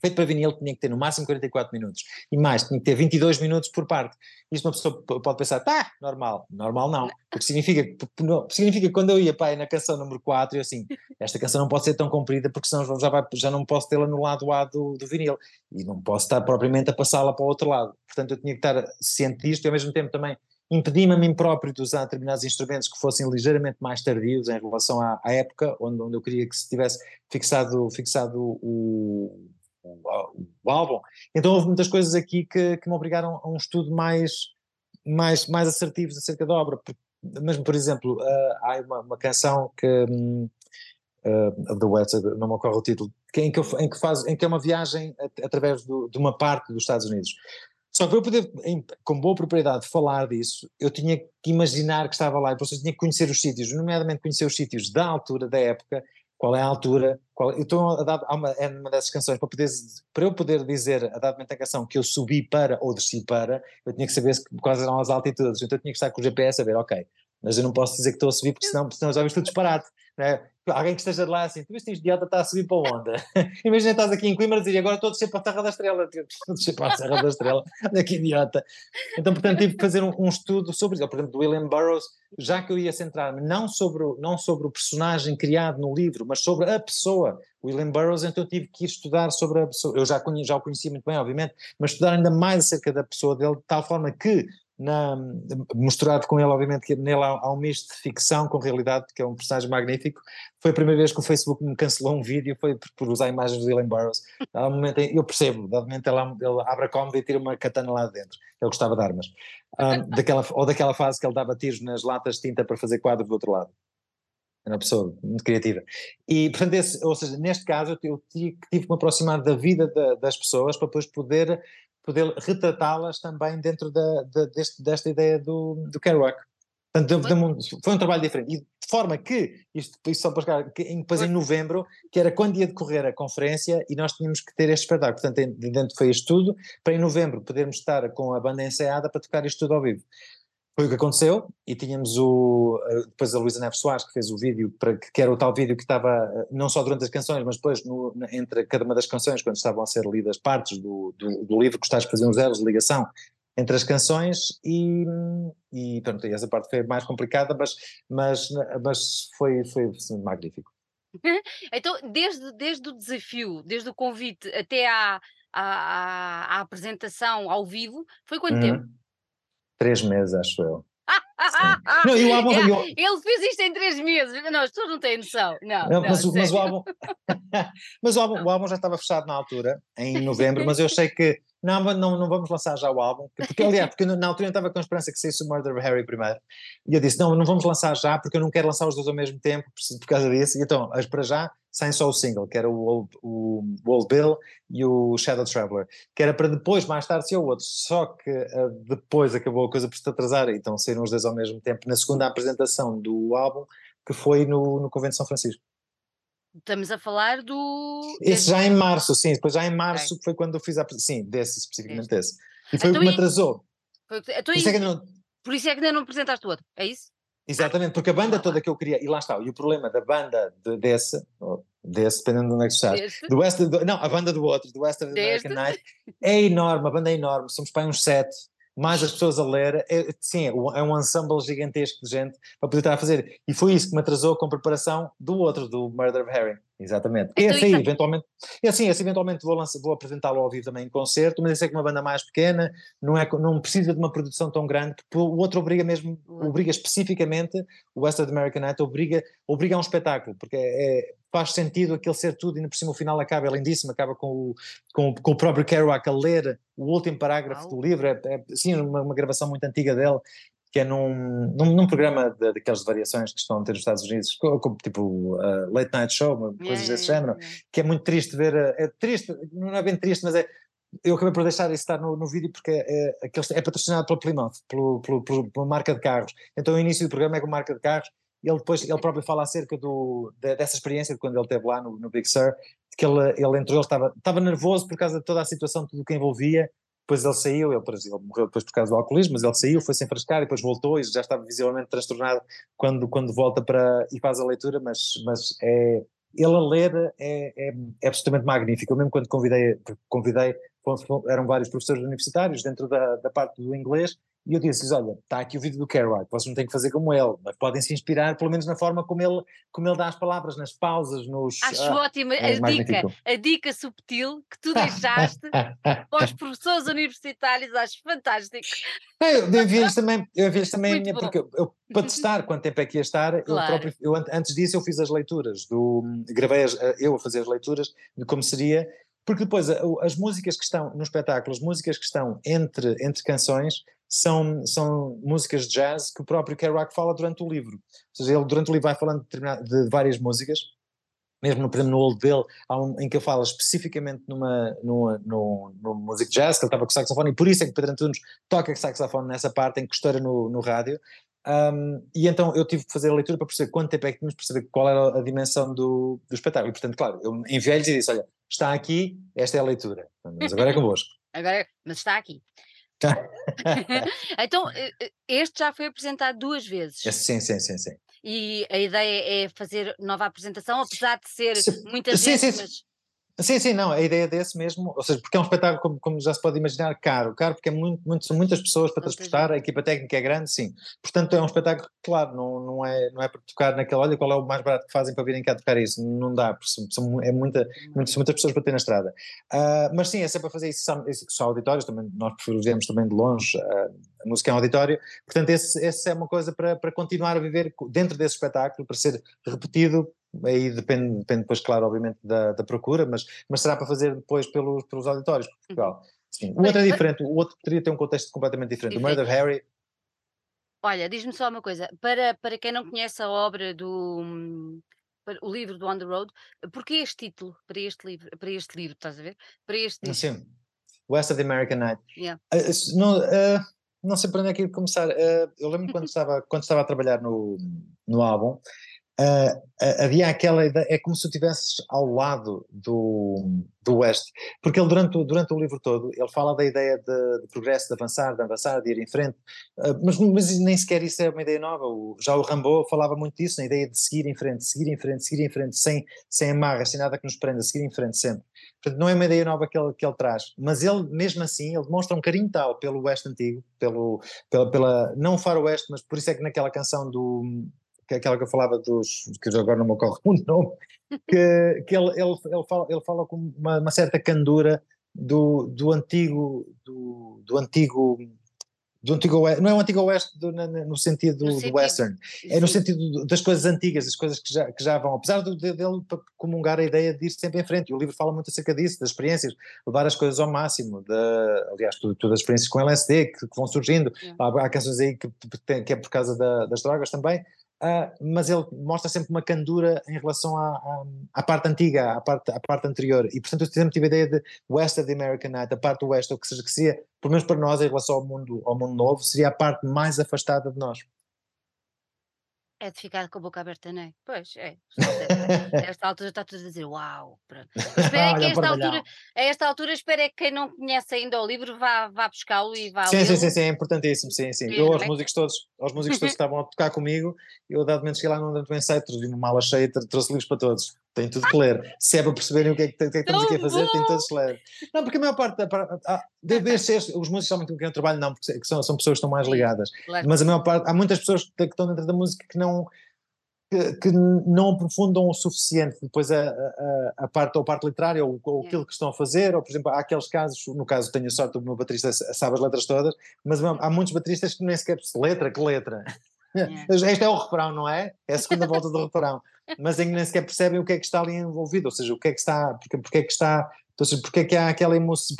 feito para vinil tinha que ter no máximo 44 minutos e mais, tinha que ter 22 minutos por parte. Isto uma pessoa pode pensar, tá, normal. Normal não, porque significa, significa que quando eu ia para na canção número 4, eu assim, esta canção não pode ser tão comprida porque senão já, vai, já não posso tê-la no lado A do, do vinil e não posso estar propriamente a passá-la para o outro lado. Portanto, eu tinha que estar ciente disto e ao mesmo tempo também impedi-me a mim próprio de usar determinados instrumentos que fossem ligeiramente mais tardios em relação à, à época onde, onde eu queria que se tivesse fixado, fixado o, o, o, álbum. Então houve muitas coisas aqui que, que me obrigaram a um estudo mais, mais, mais assertivo acerca da obra. Mesmo, por exemplo, uh, há uma, uma, canção que. Um, uh, The West, não me ocorre o título, que, em, que, em, que faz, em que é uma viagem através do, de uma parte dos Estados Unidos. Só que para eu poder, em, com boa propriedade, falar disso, eu tinha que imaginar que estava lá, e por isso tinha que conhecer os sítios, nomeadamente conhecer os sítios da altura, da época, qual é a altura, qual, estou a dar, uma, é uma dessas canções, para, poder, para eu poder dizer a dado momento da canção que eu subi para ou desci para, eu tinha que saber quais eram as altitudes, então eu tinha que estar com o GPS a ver, ok, mas eu não posso dizer que estou a subir porque senão, senão já viste tudo disparate, né? alguém que esteja lá assim, tu viste este idiota está a subir para onde? [laughs] Imagina estás aqui em Coimbra e dizer agora estou a descer para a Serra da Estrela, [laughs] estou a descer para a Serra da Estrela, [laughs] olha que idiota. Então, portanto, tive que fazer um, um, estudo sobre isso, por exemplo, do William Burroughs, já que eu ia centrar-me não sobre, não sobre o personagem criado no livro, mas sobre a pessoa, William Burroughs, então eu tive que ir estudar sobre a pessoa, eu já, conhe, já o conhecia muito bem, obviamente, mas estudar ainda mais acerca da pessoa dele, de tal forma que na, com ele, obviamente, que nele há, há, um misto de ficção com realidade, que é um personagem magnífico. Foi a primeira vez que o Facebook me cancelou um vídeo, foi por, por usar imagens do Dylan Burrows. Um momento, eu percebo, dado momento ele, ele abre a cómoda e tira uma katana lá dentro. Ele gostava de armas. Um, daquela, ou daquela fase que ele dava tiros nas latas de tinta para fazer quadros do outro lado. Era uma pessoa muito criativa. E, portanto, esse, ou seja, neste caso eu, eu tive, tive que me aproximar da vida da, das pessoas para depois poder poder retratá-las também dentro da, da, deste, desta ideia do, do Kerouac. Portanto, foi um trabalho diferente. E de forma que, isto, isto só para chegar, que, depois em novembro, que era quando ia decorrer a conferência e nós tínhamos que ter este espetáculo. Portanto, dentro foi isto tudo, para em novembro podermos estar com a banda ensaiada para tocar isto tudo ao vivo. Foi o que aconteceu e tínhamos o, depois a Luísa Neves Soares que fez o vídeo, para, que era o tal vídeo que estava não só durante as canções, mas depois no, entre cada uma das canções, quando estavam a ser lidas partes do, do, do livro, que estás fazer uns erros de ligação entre as canções e, e pronto, essa parte foi mais complicada, mas, mas, mas foi, foi assim, magnífico. [laughs] então, desde, desde o desafio, desde o convite até à, à, à apresentação ao vivo, foi quanto uhum. tempo? Três meses, acho eu. Não, e o álbum, é, eu... Ele fez isto em três meses. Não, as pessoas não têm noção. Não, não, mas, mas, o álbum, mas o álbum, [laughs] o álbum já estava fechado na altura, em [laughs] novembro, mas eu achei que não, não, não vamos lançar já o álbum, porque aliás, porque na altura eu estava com a esperança que saísse o Murder of Harry primeiro, e eu disse, não, não vamos lançar já, porque eu não quero lançar os dois ao mesmo tempo, por, causa disso, e então, para já, saem só o single, que era o Old, o Old Bill e o Shadow Traveler, que era para depois, mais tarde, ser o outro, só que uh, depois acabou a coisa por se atrasar, então saíram os dois ao mesmo tempo, na segunda apresentação do álbum, que foi no, no Convento de São Francisco. Estamos a falar do. Esse já em março, sim. Depois já em março okay. foi quando eu fiz a. Sim, desse, especificamente este. esse. E foi então, o que me atrasou. Foi, então, por, isso é que não... por isso é que ainda não apresentaste o outro, é isso? Exatamente, porque a banda toda que eu queria, e lá está, e o problema da banda de, desse, desse, dependendo de onde é que estás, do West, do, não, a banda do outro, do Western American Night, é enorme, a banda é enorme, somos para uns sete, mais as pessoas a ler, é, sim, é um ensemble gigantesco de gente para poder estar a fazer. E foi isso que me atrasou com a preparação do outro, do Murder of Harry. Exatamente. Então, esse aí, eventualmente, é assim, esse eventualmente vou, vou apresentá-lo ao vivo também em concerto, mas esse é que uma banda mais pequena, não, é, não precisa de uma produção tão grande, porque o outro obriga mesmo, obriga especificamente, o Western American Night obriga, obriga a um espetáculo, porque é, é faz sentido aquele ser tudo, e ainda por cima o final acaba, é lindíssimo, acaba com o, com, com o próprio Kerouac a ler o último parágrafo do livro, é, é sim, uma, uma, gravação muito antiga dele, que é num, num, num programa de, daquelas variações que estão a ter nos Estados Unidos, como, tipo uh, Late Night Show, coisas yeah, desse yeah, género, yeah. que é muito triste ver, uh, é triste, não é bem triste, mas é, eu acabei por deixar isso estar no, no vídeo porque é, é, é patrocinado pela Plymouth, pelo, pelo, pelo, pela marca de carros, então o início do programa é com marca de carros, ele depois, ele próprio fala acerca do, de, dessa experiência de quando ele esteve lá no, no Big Sur, que ele, ele entrou, ele estava, estava nervoso por causa de toda a situação, tudo o que envolvia, depois ele saiu, ele, ele morreu depois por causa do alcoolismo, mas ele saiu, foi se enfrascar e depois voltou e já estava visivelmente transtornado quando, quando volta para e faz a leitura, mas, mas é, ele a ler é, é, é absolutamente magnífico. Eu mesmo quando convidei, convidei eram vários professores universitários dentro da, da parte do inglês e eu disse-lhes, olha, está aqui o vídeo do Kerouac, vocês não têm que fazer como ele, mas podem se inspirar pelo menos na forma como ele, como ele dá as palavras, nas pausas, nos... Acho ah, ótima é a dica, a dica subtil que tu deixaste [laughs] aos professores universitários, acho fantástico. É, eu enviei-lhes também, eu enviei também minha, porque eu, eu, para testar quanto tempo é que ia estar, claro. eu próprio, eu, antes disso eu fiz as leituras, do, gravei as, eu a fazer as leituras de como seria, porque depois as músicas que estão no espetáculo, as músicas que estão entre, entre canções, são, são músicas de jazz que o próprio Kerouac fala durante o livro. Ou seja, ele durante o livro vai falando de, de várias músicas, mesmo no, no Old Bill, um, em que ele fala especificamente numa, numa, numa, numa música de jazz, que ele estava com saxofone, e por isso é que Pedro Antunes toca saxofone nessa parte em que estoura no, no rádio. Um, e então eu tive que fazer a leitura para perceber quanto tempo é que tínhamos, perceber qual era a dimensão do, do espetáculo. E portanto, claro, eu enviei-lhes e disse: Olha, está aqui, esta é a leitura, mas agora é convosco. [laughs] Agora, mas está aqui. [laughs] então, este já foi apresentado duas vezes. Sim, sim, sim, sim. E a ideia é fazer nova apresentação, apesar de ser sim, muita sim, sim, mas... Sim, sim, não, a ideia desse mesmo, ou seja, porque é um espetáculo, como, como já se pode imaginar, caro, caro porque é muito, muito, são muitas pessoas para transportar, a equipa técnica é grande, sim. Portanto, é um espetáculo, claro, não, não, é, não é para tocar naquela, olha qual é o mais barato que fazem para virem cá tocar isso, não dá, porque são, é muita, muitas, muitas pessoas para ter na estrada. Uh, mas sim, é sempre para fazer isso, isso só auditórios, também, nós preferimos também de longe uh, a música em auditório, portanto, esse, esse é uma coisa para, para continuar a viver dentro desse espetáculo, para ser repetido aí depende, depende depois, claro, obviamente, da, da procura, mas, mas será para fazer depois pelos, pelos auditórios de Portugal. Uhum. Sim. O outro é diferente, o outro poderia ter um contexto completamente diferente. O Murder Harry. Olha, diz-me só uma coisa, para, para quem não conhece a obra do. o livro do On the Road, porquê este título para este livro? Para este livro, estás a ver? Para este. Sim. West of the American Night. Yeah. Uh, não, uh, não sei para onde é que ir começar. Uh, eu lembro quando estava, quando estava a trabalhar no, no álbum, Uh, havia aquela ideia, é como se estivesses ao lado do, do Oeste, porque ele durante, durante o livro todo, ele fala da ideia de, de progresso, de avançar, de avançar, de ir em frente, uh, mas, mas, nem sequer isso é uma ideia nova, o, já o Rambo falava muito disso, na ideia de seguir em frente, seguir em frente, seguir em frente, sem, sem amarras, sem nada que nos prenda, seguir em frente sempre. Portanto, não é uma ideia nova que ele, que ele traz, mas ele, mesmo assim, ele demonstra um carinho tal pelo Oeste antigo, pelo, pela, pela não o faroeste, mas por isso é que naquela canção do que é aquela que eu falava dos, que agora não me ocorre o nome, que, que ele, ele, ele, fala, ele fala com uma, uma certa candura do, do antigo, do, do antigo do antigo oeste, não é o antigo oeste do, no, no, sentido no do sentido, western, é no sentido das coisas antigas, das coisas que já, que já vão, apesar de, dele comungar a ideia de ir sempre em frente, e o livro fala muito acerca disso, das experiências, levar as coisas ao máximo, de, aliás, todas as experiências com LSD que, que vão surgindo, é. há, há canções aí que, que, é por causa da, das drogas também, mas ele mostra sempre uma candura em relação à, à, à, parte antiga, à parte, à parte anterior. E portanto eu sempre tive a ideia de West of the American Night, a parte do West, ou que seja, que seria, pelo menos para nós, em relação ao mundo, ao mundo novo, seria a parte mais afastada de nós. É de ficar com a boca aberta, não é? Pois, é. [laughs] A esta altura está tudo a dizer uau. [laughs] Espera que a esta, altura, a esta altura, espera que quem não conhece ainda o livro vá, vá buscá-lo e vá Sim, sim, sim, sim, é importantíssimo, sim, sim. Eu, aos músicos todos, aos músicos todos que [laughs] estavam a tocar comigo, eu dado momento cheguei lá no Andante Ensaio, trouxe uma mala cheia, trouxe livros para todos. Tem tudo que ler. Se é para perceberem o que é que, que, é que estamos aqui a fazer, tem todos que ler. Não, porque a maior parte, ah, deve ser, os músicos realmente com quem eu trabalho não, porque são, são pessoas que estão mais ligadas. Mas a maior parte, há muitas pessoas que estão dentro da música que não que, que, não aprofundam o suficiente depois a, a, a parte, ou a parte literária, ou, ou aquilo que estão a fazer, ou por exemplo, há aqueles casos, no caso tenho a sorte do meu baterista sabe as letras todas, mas há muitos bateristas que nem sequer letra, que letra. Yeah. este é o refrão, não é? É a segunda volta do refrão. Mas nem sequer percebem o que é que está ali envolvido, ou seja, o que é que está, porque, porque é que está, ou seja, porque é que há aquela emoção,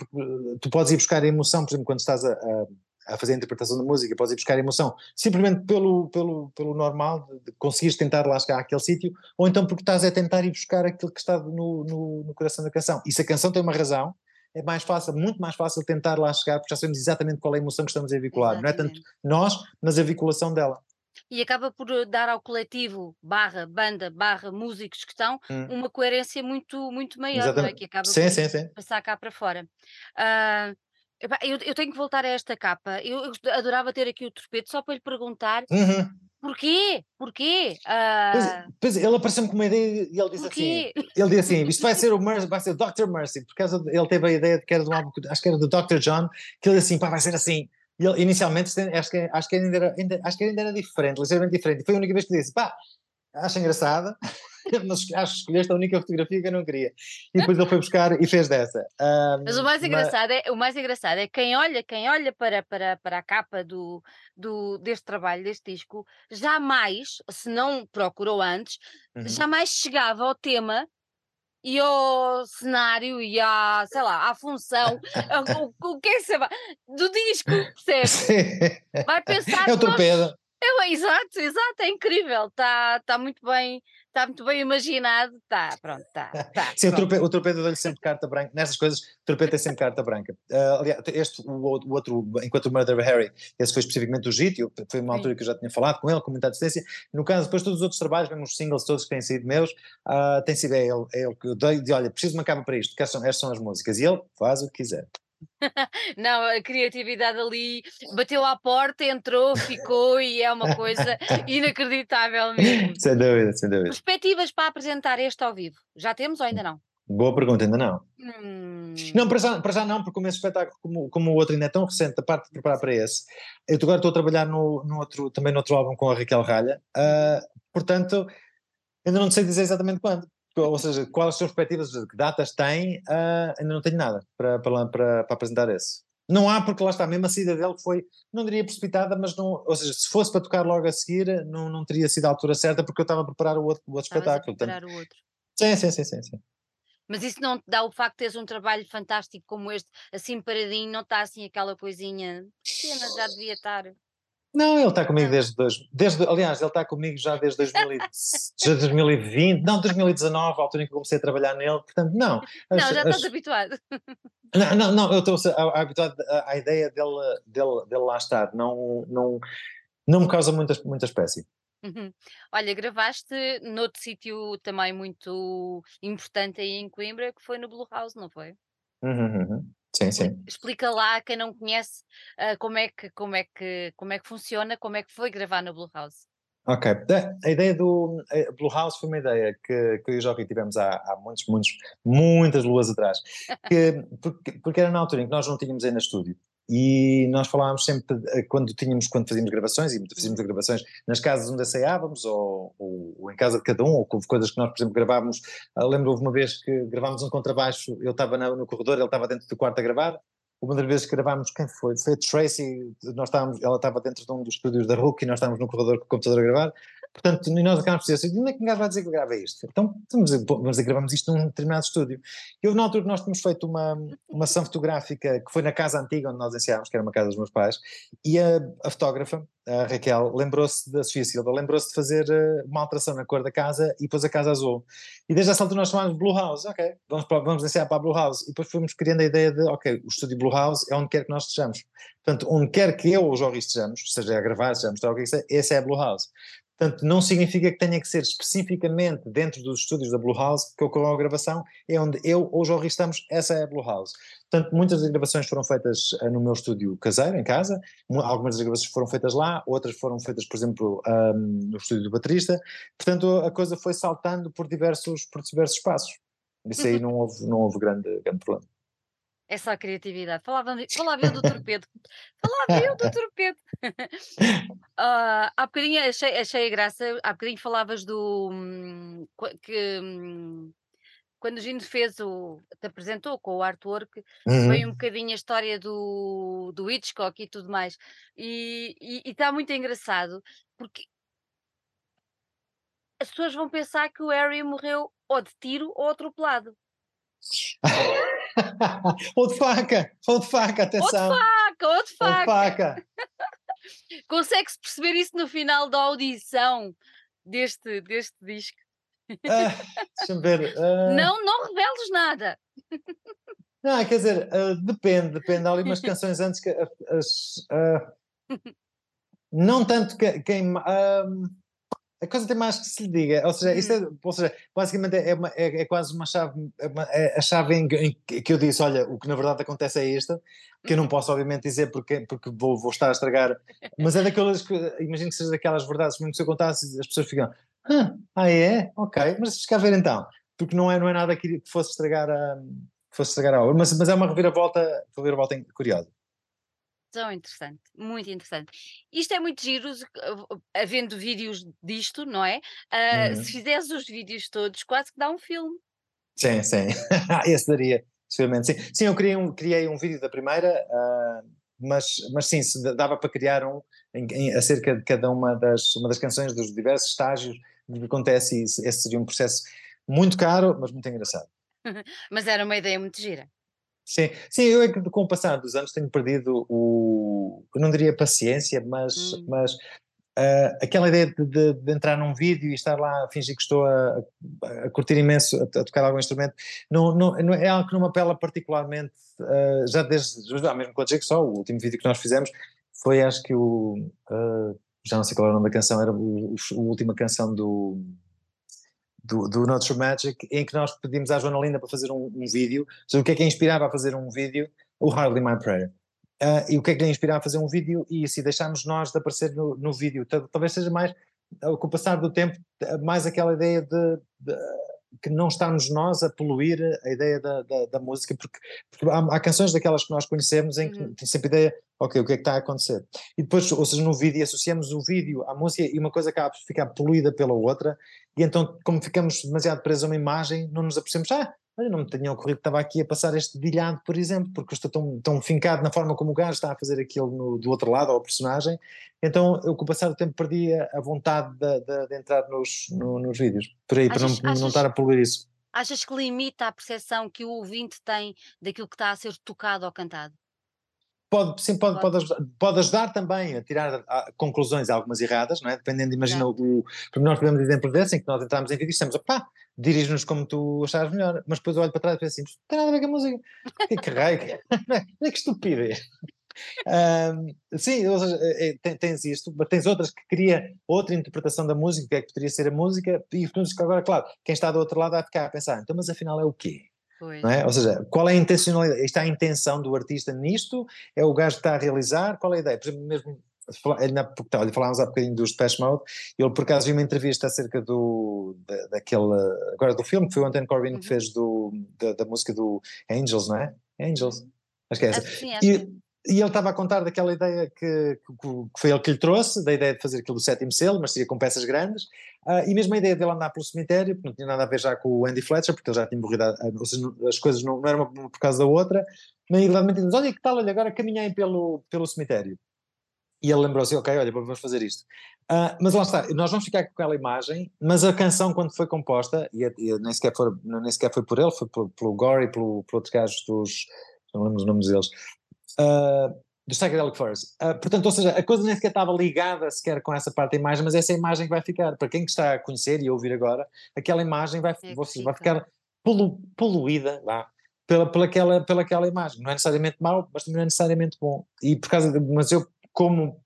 tu podes ir buscar a emoção, por exemplo, quando estás a, a a fazer a interpretação da música, podes ir buscar emoção, simplesmente pelo, pelo, pelo normal, de, conseguires tentar lá chegar àquele sítio, ou então porque estás a tentar ir buscar aquilo que está no, no, no, coração da canção. E se a canção tem uma razão, é mais fácil, muito mais fácil tentar lá chegar, porque já sabemos exatamente qual é a emoção que estamos a vincular. Não é tanto nós, mas a vinculação dela. E acaba por eh, dar ao coletivo, barra banda, barra músicos que estão, hum. uma coerência muito, muito maior, é? que acaba sim, por sim, sim. passar cá para fora. Uh, eu, eu tenho que voltar a esta capa. Eu, eu adorava ter aqui o torpedo só para lhe perguntar uhum. porquê? Porquê? Pois, uh... pois ele apareceu-me com uma ideia e ele disse assim: ele disse assim, isto vai [laughs] ser o Mercy, vai ser o Dr. Mercy, por causa de, ele teve a ideia de que era do álbum, acho que era do Dr. John, que ele disse assim, pá, vai ser assim. E ele, inicialmente acho que, acho, que ainda era, ainda, acho que ainda era diferente, ligeiramente diferente. Foi a única vez que disse, pá, acho engraçada, [laughs] mas acho que escolheste a única fotografia que eu não queria. E depois ele foi buscar e fez dessa. Um, mas o mais engraçado é o mais engraçado é quem olha, quem olha para, para, para a capa do, do, deste trabalho, deste disco, jamais, se não procurou antes, uhum. jamais chegava ao tema e ao cenário e à, sei lá, à função, o, o que é que se do disco, percebe? [laughs] Vai pensar. É o torpedo. Eu, exato, exato, é incrível, está tá muito bem, está muito bem imaginado, está, pronto, está. Tá, [laughs] Sim, pronto. o torpedo dá-lhe sempre carta branca, nessas coisas, o torpedo tem sempre carta branca. Uh, aliás, este, o, o, outro, enquanto o Murder Harry, esse foi especificamente o Gítio, foi uma altura que eu já tinha falado com ele, com muita distância, no caso, depois todos os outros trabalhos, mesmo os singles todos que têm sido meus, uh, tem sido é ele, é ele que eu dei, de olha, preciso de uma capa para isto, são, estas são as músicas, e ele faz o que quiser. [laughs] Não, a criatividade ali bateu à porta, entrou, ficou e é uma coisa [laughs] inacreditável mesmo. Sem dúvida, sem dúvida. Perspectivas para apresentar este ao vivo? Já temos ou ainda não? Boa pergunta, ainda não. Hum. Não, para já, para já não, porque o meu espetáculo, como, como o outro ainda é tão recente, a parte de preparar para esse, eu agora estou a trabalhar no, no outro, também no outro álbum com a Raquel Ralha, uh, portanto, ainda não sei dizer exatamente quando, ou seja, quais as suas perspectivas, que datas tem, uh, ainda não tenho nada para, para, para, para apresentar esse. Não há, porque lá está, mesmo a saída dele foi, não diria precipitada, mas não, ou seja, se fosse para tocar logo a seguir, não, não teria sido a altura certa, porque eu estava a preparar o outro, o outro espetáculo. A preparar o outro. Sim, sim, sim, sim, sim. Mas isso não te dá o facto de teres um trabalho fantástico como este, assim paradinho, não está assim aquela coisinha, cena já devia estar. Não, ele está comigo desde, desde, aliás, ele está comigo já desde 2020, [laughs] não, 2019, a altura em que comecei a trabalhar nele, portanto, não. As, não, já estás as, habituado. [laughs] Não, não, não, eu estou habituado à ideia dele, dele, dele lá estar, não, não, não me causa muita, muita espécie. Uhum. Olha, gravaste noutro sítio também muito importante aí em Coimbra, que foi no Blue House, não foi? Uhum, uhum. Sim, sim. Explica lá, quem não conhece, uh, como, é que, como, é que, como é que funciona, como é que foi gravar no Blue House. Ok, a ideia do Blue House foi uma ideia que, que eu e o Jorge tivemos há, há muitos, muitos, muitas luas atrás, [laughs] que, porque, porque era na altura em que nós não tínhamos ainda estúdio e nós falávamos sempre quando tínhamos, quando fazíamos gravações, e fazíamos gravações nas casas onde ensaiávamos, ou, ou, ou, em casa de cada um, ou com coisas que nós, por exemplo, gravávamos. Ah, lembro houve uma vez que gravámos um contrabaixo, eu estava no corredor, ele estava dentro do quarto a gravar. Uma das vezes que gravámos, quem foi? Foi a Tracy, nós estávamos, ela estava dentro de um dos estúdios da RUC e nós estávamos no corredor com o computador a gravar. Portanto, nós acabamos por dizer assim, onde é que gajo vai dizer que grava isto? Então, dizer, vamos gravamos isto num determinado estúdio. E houve na altura nós tínhamos feito uma, uma ação fotográfica que foi na casa antiga onde nós ensaiámos, que era uma casa dos meus pais, e a, a fotógrafa, a Raquel, lembrou-se da Sofia Silva, lembrou-se de fazer eh, uma alteração na cor da casa e pôs a casa azul. E desde essa altura nós chamámos Blue House, ok, vamos, para, vamos ensaiar para a Blue House. E depois fomos criando a ideia de, ok, o estúdio Blue House é onde quer que nós estejamos. Portanto, onde quer que eu ou o Jorge estejamos, seja a gravar, seja a mostrar o que é, esse é a Blue House. Portanto, não significa que tenha que ser especificamente dentro dos estúdios da Blue House que ocorra a gravação, é onde eu ou o Jorge estamos, essa é a Blue House. Portanto, muitas das gravações foram feitas eh, no meu estúdio caseiro, em casa, algumas das gravações foram feitas lá, outras foram feitas, por exemplo, um, no estúdio do baterista, portanto a coisa foi saltando por diversos, por diversos espaços. Isso aí não houve, não houve grande, grande problema. É só a criatividade. Falava, falava eu do torpedo. Falava eu do torpedo. uh, [laughs] há bocadinho achei, achei a graça. Há bocadinho falavas do. Hum, que. Hum, quando o Gino fez o. te apresentou com o artwork, uhum. foi um bocadinho a história do, do Hitchcock e tudo mais. E está muito engraçado, porque as pessoas vão pensar que o Harry morreu ou de tiro ou atropelado. [laughs] ou de faca, ou de faca, atenção. Ou de faca, ou de faca. Faca. [laughs] Consegue-se perceber isso no final da audição deste, deste disco? Uh, Deixa-me ver. Uh... Não, não reveles nada. Não, quer dizer, uh, depende, depende. Há ali umas [laughs] canções antes que as, não tanto que, quem a coisa tem mais que se lhe diga, ou seja, isto é, hum. ou seja basicamente é, uma, é, é, quase uma chave, é, é a chave em, em, que eu disse, olha, o que na verdade acontece é esta, que eu não posso obviamente dizer porque, porque vou, vou estar a estragar, mas é daquelas, que, imagino que seja daquelas verdades, mesmo que se eu contasse, as pessoas ficam, ah, ah é? Ok, mas fica a ver então, porque não é, não é nada que fosse estragar a, que fosse estragar a obra, mas, mas é uma reviravolta, reviravolta curiosa. Tão interessante, muito interessante. Isto é muito giro, havendo vídeos disto, não é? Uh, uhum. Se fizesse os vídeos todos, quase que dá um filme. Sim, sim. [laughs] Esse daria, seguramente. Sim, sim eu criei um, criei um vídeo da primeira, uh, mas, mas sim, dava para criar um em, em, acerca de cada uma das, uma das canções dos diversos estágios do que acontece e esse seria um processo muito caro, mas muito engraçado. [laughs] mas era uma ideia muito gira. Sim, sim, eu é que com o passar dos anos tenho perdido o, eu não diria paciência, mas, hum. mas uh, aquela ideia de, de, de, entrar num vídeo e estar lá a fingir que estou a, a curtir imenso, a, a, tocar algum instrumento, não, não, não, é algo que não me apela particularmente, uh, já desde, já mesmo com a Jigsaw, o último vídeo que nós fizemos, foi acho que o, uh, já não sei qual era o nome da canção, era o, a última canção do do, do Not True Magic, em que nós pedimos à Joana Linda para fazer um, um vídeo sobre o que é que a inspirava a fazer um vídeo, o Hardly My Prayer. Uh, e o que é que lhe inspirava a fazer um vídeo, e assim deixámos nós de aparecer no, no vídeo. Talvez seja mais, com o passar do tempo, mais aquela ideia de, de, que não estamos nós a poluir a ideia da, da, da música, porque, porque há, há, canções daquelas que nós conhecemos em que uhum. tem sempre a ideia, ok, o que é que está a acontecer? E depois, ou seja, no vídeo associamos o vídeo à música e uma coisa acaba por ficar poluída pela outra, e então, como ficamos demasiado presos a uma imagem, não nos apercebemos, ah, olha, não me tinha ocorrido que estava aqui a passar este dedilhado, por exemplo, porque eu estou tão, tão fincado na forma como o gajo está a fazer aquilo no, do outro lado, ao personagem, então eu com o passar do tempo perdi a vontade de, de, de entrar nos, no, nos vídeos, por aí, achas, para não, não estar a poluir isso. Achas que limita a percepção que o ouvinte tem daquilo que está a ser tocado ou cantado? Pode, sim, pode, pode, ajudar, pode ajudar também a tirar a, conclusões algumas erradas, não é? Dependendo, imagina, é. o, o, nós podemos exemplo desse em que nós entramos em vídeo e dissemos, pá, dirige-nos como tu achares melhor, mas depois eu olho para trás e penso assim, não tem nada a ver com a música, [laughs] que, que raio, que, que estupidez. Um, sim, ou seja, é, é tens isto, mas tens outras que cria outra interpretação da música, que é que poderia ser a música, e agora, claro, quem está do outro lado vai ficar a pensar, então, mas afinal é o quê? É? Ou seja, qual é a intencionalidade? Está a intenção do artista nisto? É o gajo que está a realizar? Qual é a ideia? Por exemplo, mesmo olha, falámos há bocadinho dos Depeche Mode, ele por acaso viu uma entrevista acerca do, da, daquele, agora do filme, que foi o Anthony Corbin uhum. que fez do, da, da, música do Angels, não é? Angels, uhum. acho que é essa. Sim, e, e ele estava a contar daquela ideia que, que, que, foi ele que lhe trouxe, da ideia de fazer aquilo do sétimo selo, mas seria com peças grandes, uh, e mesmo a ideia dele andar pelo cemitério, porque não tinha nada a ver já com o Andy Fletcher, porque ele já tinha morrido, ou seja, as coisas não, não eram uma por causa da outra, mas realmente diz, olha que tal, olha, agora caminhem pelo, pelo cemitério. E ele lembrou-se, ok, olha, vamos fazer isto. Uh, mas lá está, nós vamos ficar com aquela imagem, mas a canção quando foi composta, e, e nem, sequer foi, nem sequer foi por ele, foi pelo, pelo Gore e pelo, pelo outro gajo dos, não lembro os nomes deles, uh, dos Psychedelic Furs. Uh, portanto, ou seja, a coisa nem sequer estava ligada sequer com essa parte da imagem, mas essa imagem vai ficar, para quem está a conhecer e a ouvir agora, aquela imagem vai, é você, vai ficar polu, poluída lá, pela, pela, aquela, pela aquela imagem. Não é necessariamente mau, mas também não é necessariamente bom. E por causa de, mas eu, como que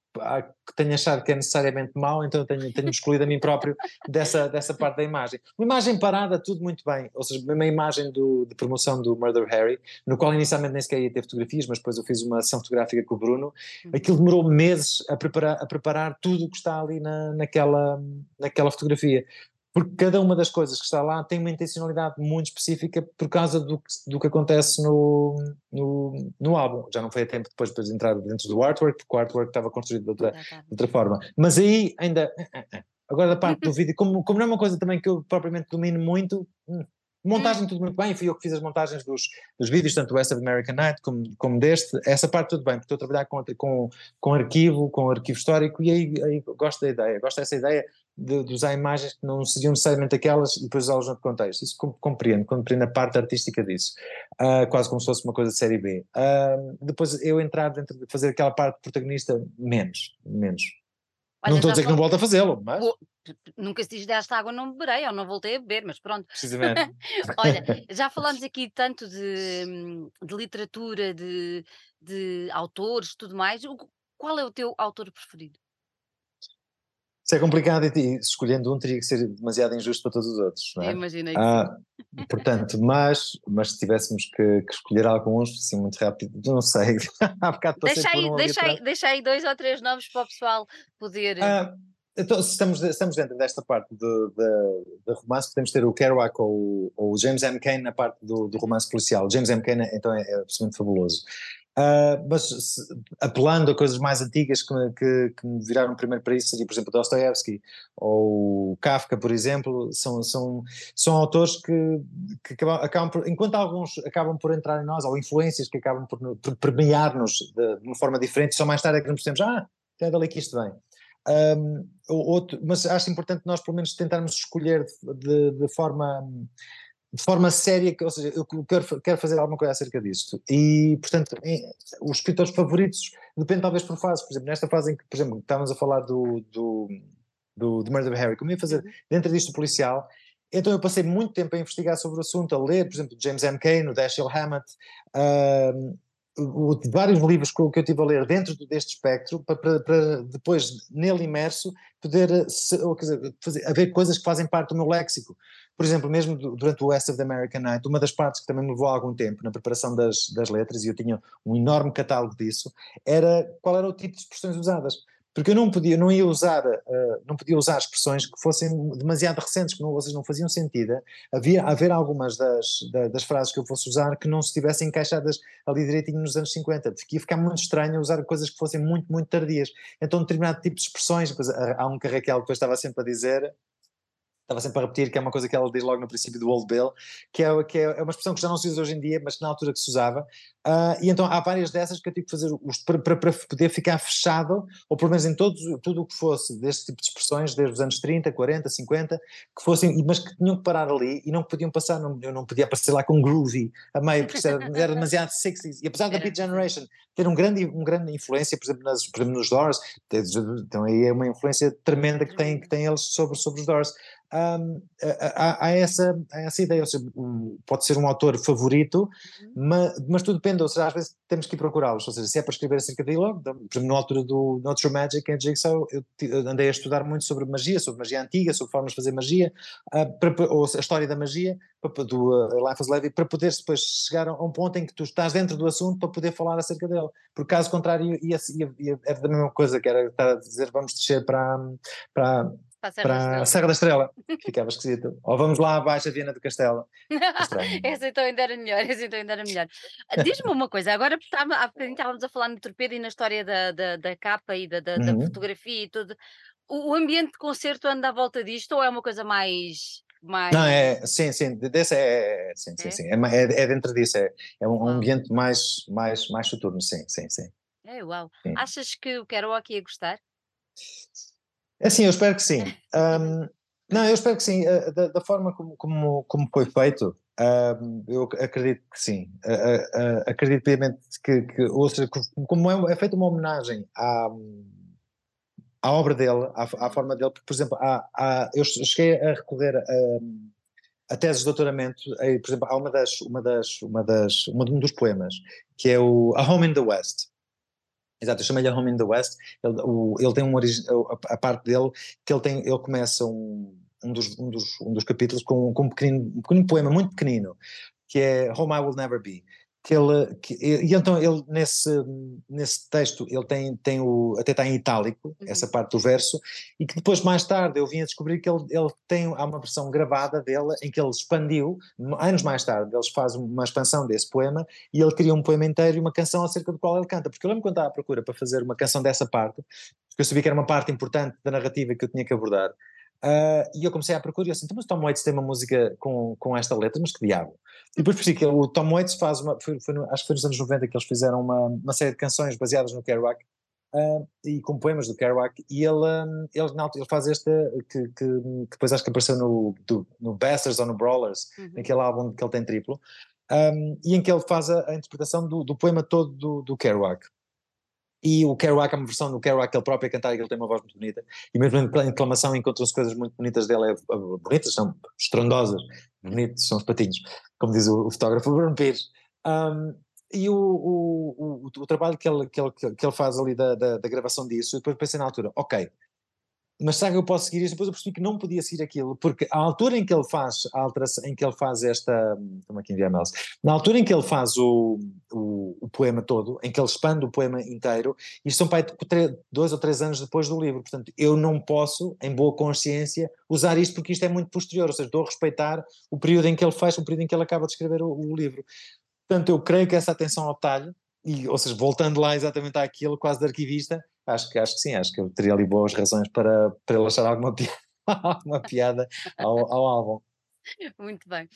tenho achado que é necessariamente mau, então tenho, tenho excluído a mim próprio dessa, dessa parte da imagem. Uma imagem parada, tudo muito bem, ou seja, uma imagem do, de promoção do Murder Harry, no qual inicialmente nem sequer ia ter fotografias, mas depois eu fiz uma ação fotográfica com o Bruno, uhum. aquilo demorou meses a preparar, a preparar tudo o que está ali na, naquela, naquela fotografia porque cada uma das coisas que está lá tem uma intencionalidade muito específica por causa do que, do que acontece no, no, no, álbum. Já não foi a tempo depois de entrar dentro do artwork, porque o artwork estava construído de outra, de outra forma. Mas aí ainda. Eh, eh, eh. Agora da parte do [laughs] vídeo, como, como não é uma coisa também que eu propriamente domino muito, hum, montagem tudo muito bem, fui eu que fiz as montagens dos, dos vídeos, tanto West of American Night como, como deste, essa parte tudo bem, porque estou a trabalhar com, com, com arquivo, com arquivo histórico e aí, aí gosto da ideia, gosto dessa ideia de, de, usar imagens que não seriam necessariamente aquelas e depois usá-las no contexto. Isso compreendo, compreendo a parte artística disso. Uh, quase como se fosse uma coisa de série B. Uh, depois eu entrar dentro de fazer aquela parte protagonista, menos, menos. Olha, não estou a dizer que não volto a fazê-lo, mas. Nunca se diz desta água não beberei, ou não voltei a beber, mas pronto. Precisamente. [laughs] Olha, já [laughs] falamos aqui tanto de, de literatura, de, de autores, tudo mais. Qual é o teu autor preferido? Isso é complicado e, escolhendo um teria que ser demasiado injusto para todos os outros, não é? Imaginei que ah, [laughs] Portanto, mas, mas se tivéssemos que, que, escolher alguns, assim, muito rápido, não sei, [laughs] há bocado deixa aí, deixa, aí, deixa aí dois ou três nomes para o pessoal poder... Ah, então, se estamos, estamos dentro desta parte do, de romance, podemos ter o Kerouac ou, ou o James M. Cain na parte do, do romance policial. O James M. Cain, então, é, é absolutamente fabuloso. Uh, mas se, apelando a coisas mais antigas que, que, que, me viraram primeiro para isso, seria, por exemplo, Dostoevsky ou Kafka, por exemplo, são, são, são autores que, que acabam, acabam por, enquanto alguns acabam por entrar em nós, ou influências que acabam por, por permear-nos de, de, uma forma diferente, só mais tarde é que nos percebemos, ah, é dali que isto vem. Um, outro, mas acho importante nós pelo menos tentarmos escolher de, de forma de forma séria, ou seja, eu quero, quero fazer alguma coisa acerca disto. E, portanto, em, os escritores favoritos depende talvez por fases. Por exemplo, nesta fase em que, por exemplo, estávamos a falar do, do, do, do Murder Harry, como ia fazer uhum. dentro disto policial, então eu passei muito tempo a investigar sobre o assunto, a ler, por exemplo, James M. Cain, o Dashiell Hammett, uh, vários livros que eu, tive a ler dentro deste espectro, para, para, depois, nele imerso, poder ou, dizer, fazer, haver coisas que fazem parte do meu léxico. Por exemplo, mesmo durante o West of the American Night, uma das partes que também me levou algum tempo na preparação das, das letras, e eu tinha um enorme catálogo disso, era qual era o tipo de expressões usadas. Porque eu não podia, não ia usar, uh, não podia usar expressões que fossem demasiado recentes, que não, vocês não faziam sentido. Havia haver algumas das, das, frases que eu fosse usar que não se estivessem encaixadas ali direitinho nos anos 50, porque ia ficar muito estranho usar coisas que fossem muito, muito tardias. Então, determinado tipo de expressões, depois, há um que a Raquel depois estava sempre a dizer, estava sempre a repetir, que é uma coisa que ela diz logo no princípio do Old Bill, que é, que é uma expressão que já não se usa hoje em dia, mas que na altura que se usava, uh, e então há várias dessas que eu tive que fazer os, para, para, para, poder ficar fechado, ou pelo menos em todos, tudo o que fosse deste tipo de expressões, desde os anos 30, 40, 50, que fossem, mas que tinham que parar ali e não podiam passar, não, eu não podia aparecer lá com groovy a meio, porque era, [laughs] era demasiado 60s, e apesar da Beat Generation ter um grande, um grande influência, por exemplo, nas, por exemplo nos Doors, então aí é uma influência tremenda que tem, que tem eles sobre, sobre os Doors, um, há, há, essa, há essa ideia, ou seja, pode ser um autor favorito, uhum. mas, mas tudo depende, ou seja, às vezes temos que ir procurá-los, ou seja, se é para escrever acerca dele, por exemplo, na altura do Not True Magic em Jigsaw, eu andei a estudar muito sobre magia, sobre magia antiga, sobre formas de fazer magia, uh, ou a história da magia, para, do uh, Life as Levy, para poderes depois chegar a um ponto em que tu estás dentro do assunto para poder falar acerca dele, porque caso contrário ia, ia, ia, era da mesma coisa, que era estar a dizer vamos descer para, para para a Serra, para da, Serra da Estrela. Ficava esquisito. Ou vamos lá abaixo a Viena do Castelo. [laughs] essa então ainda era melhor, essa então ainda era melhor. Ah, diz-me uma coisa, agora estávamos a falar no torpedo e na história da, da, da capa e da, da, uhum. da, fotografia e tudo. O, o ambiente de concerto anda à volta disto ou é uma coisa mais mais... Não, é, sim, sim, desse é, é sim, sim, é? sim, é, é, é dentro disso, é, é um ambiente mais, mais, mais soturno, sim, sim, sim. É, uau. Sim. Achas que o karaoke ia gostar? É sim, eu espero que sim. Um, não, eu espero que sim. Uh, da, da, forma como, como, como foi feito, um, eu acredito que sim. Uh, uh, acredito piamente que, que, ou seja, como é, é feita uma homenagem à, à obra dele, à, à forma dele, porque, por exemplo, há, há, eu cheguei a recorrer a, a tese de doutoramento, por exemplo, há uma das, uma das, uma das, um dos poemas, que é o A Home in the West, Exato, eu chamei-lhe a Home in the West. Ele, o, ele tem uma a, a, parte dele que ele tem, ele começa um, um, dos, um, dos, um dos capítulos com, com um, pequenino, um pequenino poema muito pequenino, que é Home I Will Never Be que ele, que, e então ele nesse, nesse texto ele tem, tem o, até está em itálico, uhum. essa parte do verso, e que depois mais tarde eu vim a descobrir que ele, ele tem, há uma versão gravada dele em que ele expandiu, anos mais tarde eles fazem uma expansão desse poema e ele cria um poema inteiro e uma canção acerca do qual ele canta, porque eu lembro quando estava à procura para fazer uma canção dessa parte, porque eu sabia que era uma parte importante da narrativa que eu tinha que abordar, Uh, e eu comecei a procurar e assim, então, mas o Tom Waits tem uma música com, com esta letra, mas que diabo? E depois percebi que o Tom Waits faz uma, foi, foi acho que foi nos anos 90 que eles fizeram uma, uma série de canções baseadas no Kerouac, uh, e com poemas do Kerouac, e ele, um, ele, não, ele faz esta, que, que, que, depois acho que apareceu no, do, no Bastards ou no Brawlers, uhum. naquele álbum que ele tem triplo, um, e em que ele faz a, a interpretação do, do, poema todo do, do Kerouac e o Kerouac, uma versão do Kerouac, ele próprio a cantar, ele tem uma voz muito bonita, e mesmo em declamação encontram-se coisas muito bonitas dele, é, é, bonitas, são estrondosas, bonitos, são os patinhos, como diz o, o fotógrafo Bruno Pires. Um, e o, o, o, o, trabalho que ele, que ele, que ele faz ali da, da, da gravação disso, eu depois pensei na altura, ok, mas será que eu posso seguir isto? Depois eu percebi que não podia seguir aquilo, porque a altura em que ele faz a alteração, em que ele faz esta, como aqui enviar mails, na altura em que ele faz o, o, o, poema todo, em que ele expande o poema inteiro, isto são pai, dois ou três anos depois do livro, portanto eu não posso, em boa consciência, usar isto porque isto é muito posterior, ou seja, estou a respeitar o período em que ele faz, o período em que ele acaba de escrever o, o livro. Portanto, eu creio que essa atenção ao detalhe, e, ou seja, voltando lá exatamente àquilo quase de arquivista, acho que, acho que sim, acho que eu teria ali boas razões para, para ele achar alguma piada, [laughs] alguma piada ao, ao álbum. Muito bem.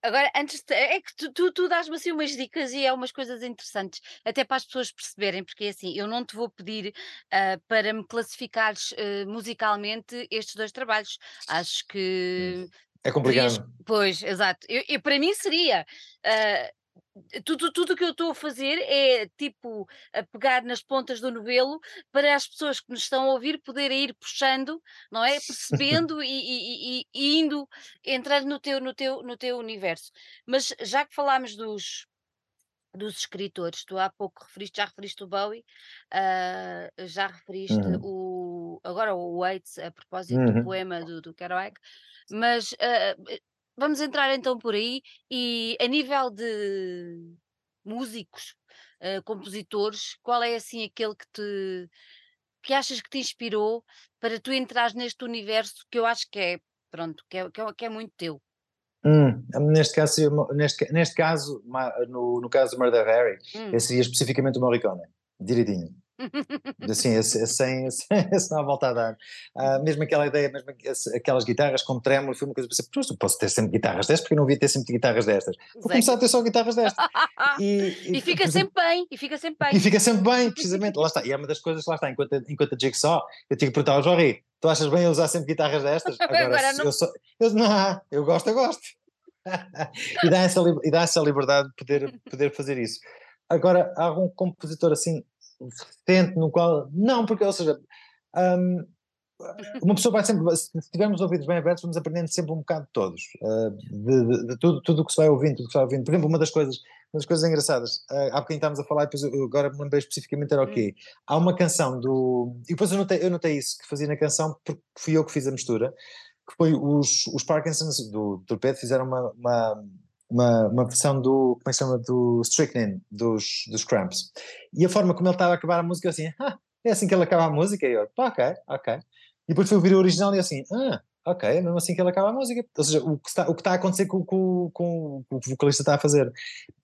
Agora, antes de, é que tu, tu, tu dás-me assim umas dicas e é umas coisas interessantes, até para as pessoas perceberem, porque é assim, eu não te vou pedir uh, para me classificares uh, musicalmente estes dois trabalhos. Acho que. É complicado. pois, exato. Eu, eu, para mim seria. Uh, tudo, tudo que eu estou a fazer é tipo a pegar nas pontas do novelo para as pessoas que nos estão a ouvir poderem ir puxando, não é? Percebendo [laughs] e, e, e, e, indo, entrando no teu, no, teu, no teu universo. Mas já que falámos dos, dos escritores, tu há pouco referiste, já referiste o Bowie, uh, já referiste uhum. o agora o Waits a propósito uhum. do poema do, do Kerouac, mas uh, Vamos entrar então por aí e a nível de músicos, uh, compositores, qual é assim aquele que te que achas que te inspirou para tu entrares neste universo que eu acho que é, pronto, que é, que é, que é muito teu? Hum, neste caso, neste, neste caso no, no caso do Murder Harry, hum. esse seria especificamente o Morricone, direitinho. Assim, esse, sem, [laughs] esse, esse não há volta a dar. Uh, mesmo aquela ideia, mesmo aquelas guitarras com tremolo, foi uma coisa que pensei, posso ter sempre guitarras destas, porque eu não devia ter sempre guitarras destas. Vou Zé. começar a ter só guitarras destas. [laughs] E, e, e fica sempre bem, e fica sempre bem. E fica sempre bem, [laughs] precisamente, lá está. E é uma das coisas, lá está, enquanto, enquanto a Jigsaw, eu tinha que perguntar ao Jorri, tu achas bem usar sempre guitarras destas? Agora, Agora não... eu, só, eu, não, eu gosto, eu gosto. e, dá essa, e dá essa liberdade de poder, poder fazer isso. Agora, há algum compositor assim recente no qual. Não, porque, ou seja, um, uma pessoa vai sempre, se tivermos ouvidos bem abertos, vamos aprendendo sempre um bocado de todos, uh, de, de, de, tudo, tudo o que se vai ouvindo, tudo que se vai ouvindo. Por exemplo, uma das coisas, uma das coisas engraçadas, uh, há bocadinho estávamos a falar, e depois eu, agora me lembrei especificamente era o quê? Hum. Há uma canção do. E depois eu notei, eu notei isso que fazia na canção, porque fui eu que fiz a mistura, que foi os, os Parkinsons do Torpedo fizeram uma, uma uma, uma versão do, como é que se chama, do Strychnine, dos, dos Cramps. E a forma como ele estava a acabar a música, eu assim, ah, é assim que ele acaba a música? E eu, pá, ok, ok. E depois fui ouvir o original e assim, ah, ok, é mesmo assim que ele acaba a música. Ou seja, o que está, o que está a acontecer com, com, com, com o que o vocalista está a fazer.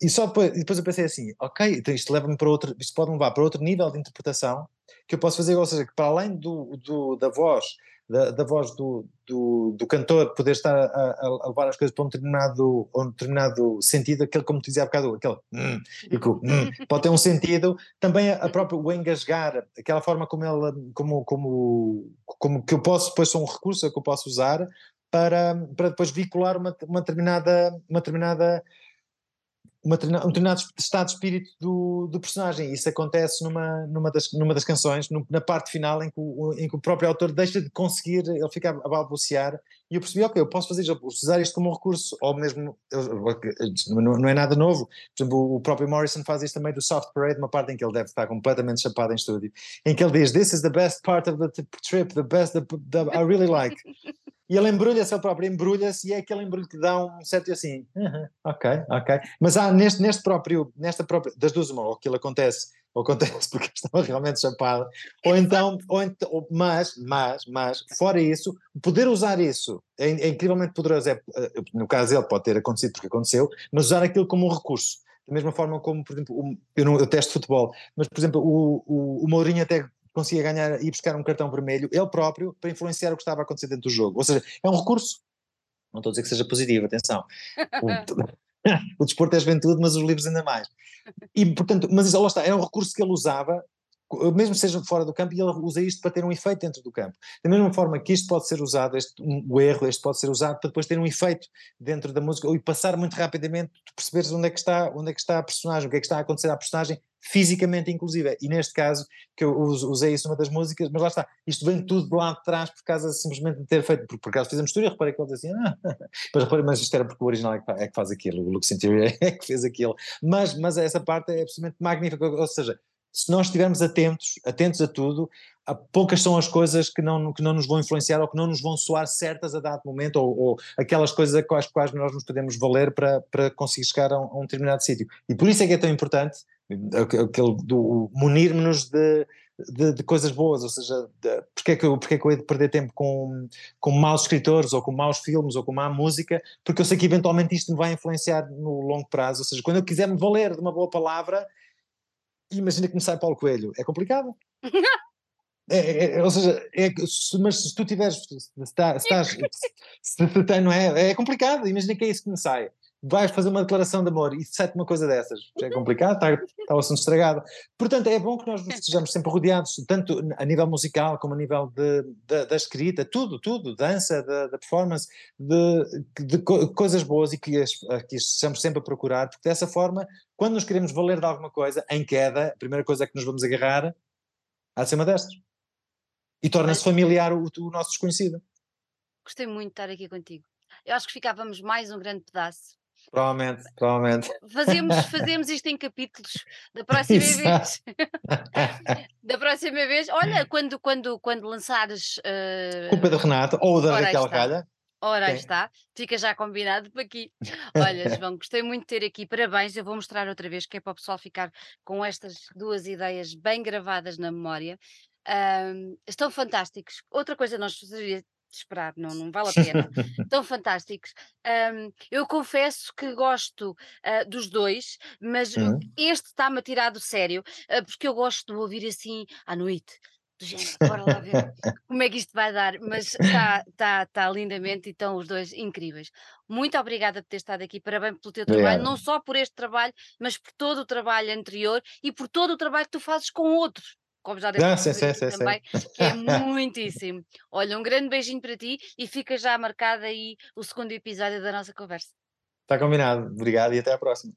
E só depois, depois eu pensei assim, ok, então isto leva-me para outro, isto pode me levar para outro nível de interpretação que eu posso fazer, ou seja, que para além do, do da voz da, da voz do, do, do, cantor poder estar a, a, levar as coisas para um determinado, um determinado sentido, aquele como te dizia há bocado, aquele hum, e que, hum, [laughs] pode ter um sentido, também a, a própria, o engasgar, aquela forma como ele, como, como, como que eu posso, depois são um recurso que eu posso usar para, para depois vincular uma, uma determinada, uma determinada uma, um determinado estado de espírito do, do personagem. Isso acontece numa, numa, das, numa das canções, na parte final, em que, o, em que o próprio autor deixa de conseguir, ele fica a balbuciar, e eu percebi, ok, eu posso fazer, usar isto como um recurso, ou mesmo, não, não é nada novo, por exemplo, o próprio Morrison faz isto também do Soft Parade, uma parte em que ele deve estar completamente chapado em estúdio, em que ele diz, this is the best part of the trip, the best, the, the, I really like. [laughs] e ele embrulha-se, ele próprio embrulha-se, e é aquele embrulho que dá um certo assim, uh -huh, ok, ok. Mas há neste, neste próprio, nesta própria, das duas uma, ou aquilo acontece, ou acontece [laughs] porque estava realmente chapada, ou então, ou então, mas, mas, mas, fora isso, poder usar isso é, é incrivelmente poderoso, é, eh, no caso dele pode ter acontecido porque aconteceu, mas usar aquilo como um recurso. Da mesma forma como, por exemplo, eu, não, eu testo futebol, mas, por exemplo, o, o, o Mourinho até conseguia ganhar e buscar um cartão vermelho, ele próprio, para influenciar o que estava a acontecer dentro do jogo. Ou seja, é um recurso. Não estou a dizer que seja positivo, atenção. O, [laughs] [laughs] o desporto é juventude, mas os livros ainda mais. E, portanto, mas lá está, é um recurso que ele usava, mesmo seja fora do campo, e ele usa isto para ter um efeito dentro do campo. Da mesma forma que isto pode ser usado, este, um, o erro, este pode ser usado para depois ter um efeito dentro da música, ou passar muito rapidamente, tu perceberes onde é que está, onde é que está a personagem, o que é que está a acontecer à personagem, fisicamente inclusive. E neste caso, que eu usei isso numa das músicas, mas lá está, isto vem tudo de lá de trás por causa simplesmente de ter feito, por, por acaso fizemos tudo e reparei que ele dizia assim, ah, [laughs] mas reparei, mas isto era porque o original é que, é que faz aquilo, o Lux Interior [laughs] é que fez aquilo. Mas, mas essa parte é absolutamente magnífica, ou seja, se nós estivermos atentos, atentos a tudo, poucas são as coisas que não, que não nos vão influenciar ou que não nos vão soar certas a dado momento, ou, ou aquelas coisas com as quais nós nos podemos valer para, para conseguir chegar a um, a um determinado sítio. E por isso é que é tão importante aquele do munir-nos de, de, de, coisas boas, ou seja, de, porque, é que eu, porque é que eu hei de perder tempo com, com maus escritores, ou com maus filmes, ou com má música, porque eu sei que eventualmente isto me vai influenciar no longo prazo, ou seja, quando eu quiser me valer de uma boa palavra, imagina que me sai Paulo Coelho, é complicado. [laughs] É, é, é, ou seja, é, mas se tu tiveres, se, estás, se, se, se, não é, é complicado, imagina que é isso que me sai vais fazer uma declaração de amor e sai-te uma coisa dessas. Já é complicado, está, está o assunto estragado. Portanto, é bom que nós estejamos sempre rodeados, tanto a nível musical como a nível de, de da escrita, tudo, tudo, dança, da performance, de, de co coisas boas e que, que estamos sempre a procurar, porque dessa forma, quando nos queremos valer de alguma coisa, em queda, a primeira coisa que nos vamos agarrar há de ser uma destas. E torna-se familiar o, o nosso desconhecido. Gostei muito de estar aqui contigo. Eu acho que ficávamos mais um grande pedaço Provavelmente, provavelmente. [laughs] Fazemos, fazemos isto em capítulos da próxima vez. [laughs] da próxima vez, olha, quando, quando, quando lançares. Uh... Culpa do Renato ou da Raquel Calha. Ora, aí está, fica já combinado para aqui. [laughs] Olha, João, gostei muito de ter aqui, parabéns. Eu vou mostrar outra vez, que é para o pessoal ficar com estas duas ideias bem gravadas na memória. Um, estão fantásticos. Outra coisa nós de esperar, não, não vale a pena. [laughs] Estão fantásticos. Um, eu confesso que gosto uh, dos dois, mas Uhum. este está-me a tirar do sério, uh, porque eu gosto de ouvir assim à noite. Do género, bora lá ver como é que isto vai dar, mas está tá, tá lindamente e estão os dois incríveis. Muito obrigada por ter estado aqui, parabéns pelo teu trabalho, não só por este trabalho, mas por todo o trabalho anterior e por todo o trabalho que tu fazes com outros, como já deve Ah, sim, sim. também, que é [laughs] muitíssimo. Olha, um grande beijinho para ti e fica já marcado aí o segundo episódio da nossa conversa. Está combinado. Obrigado e até à próxima.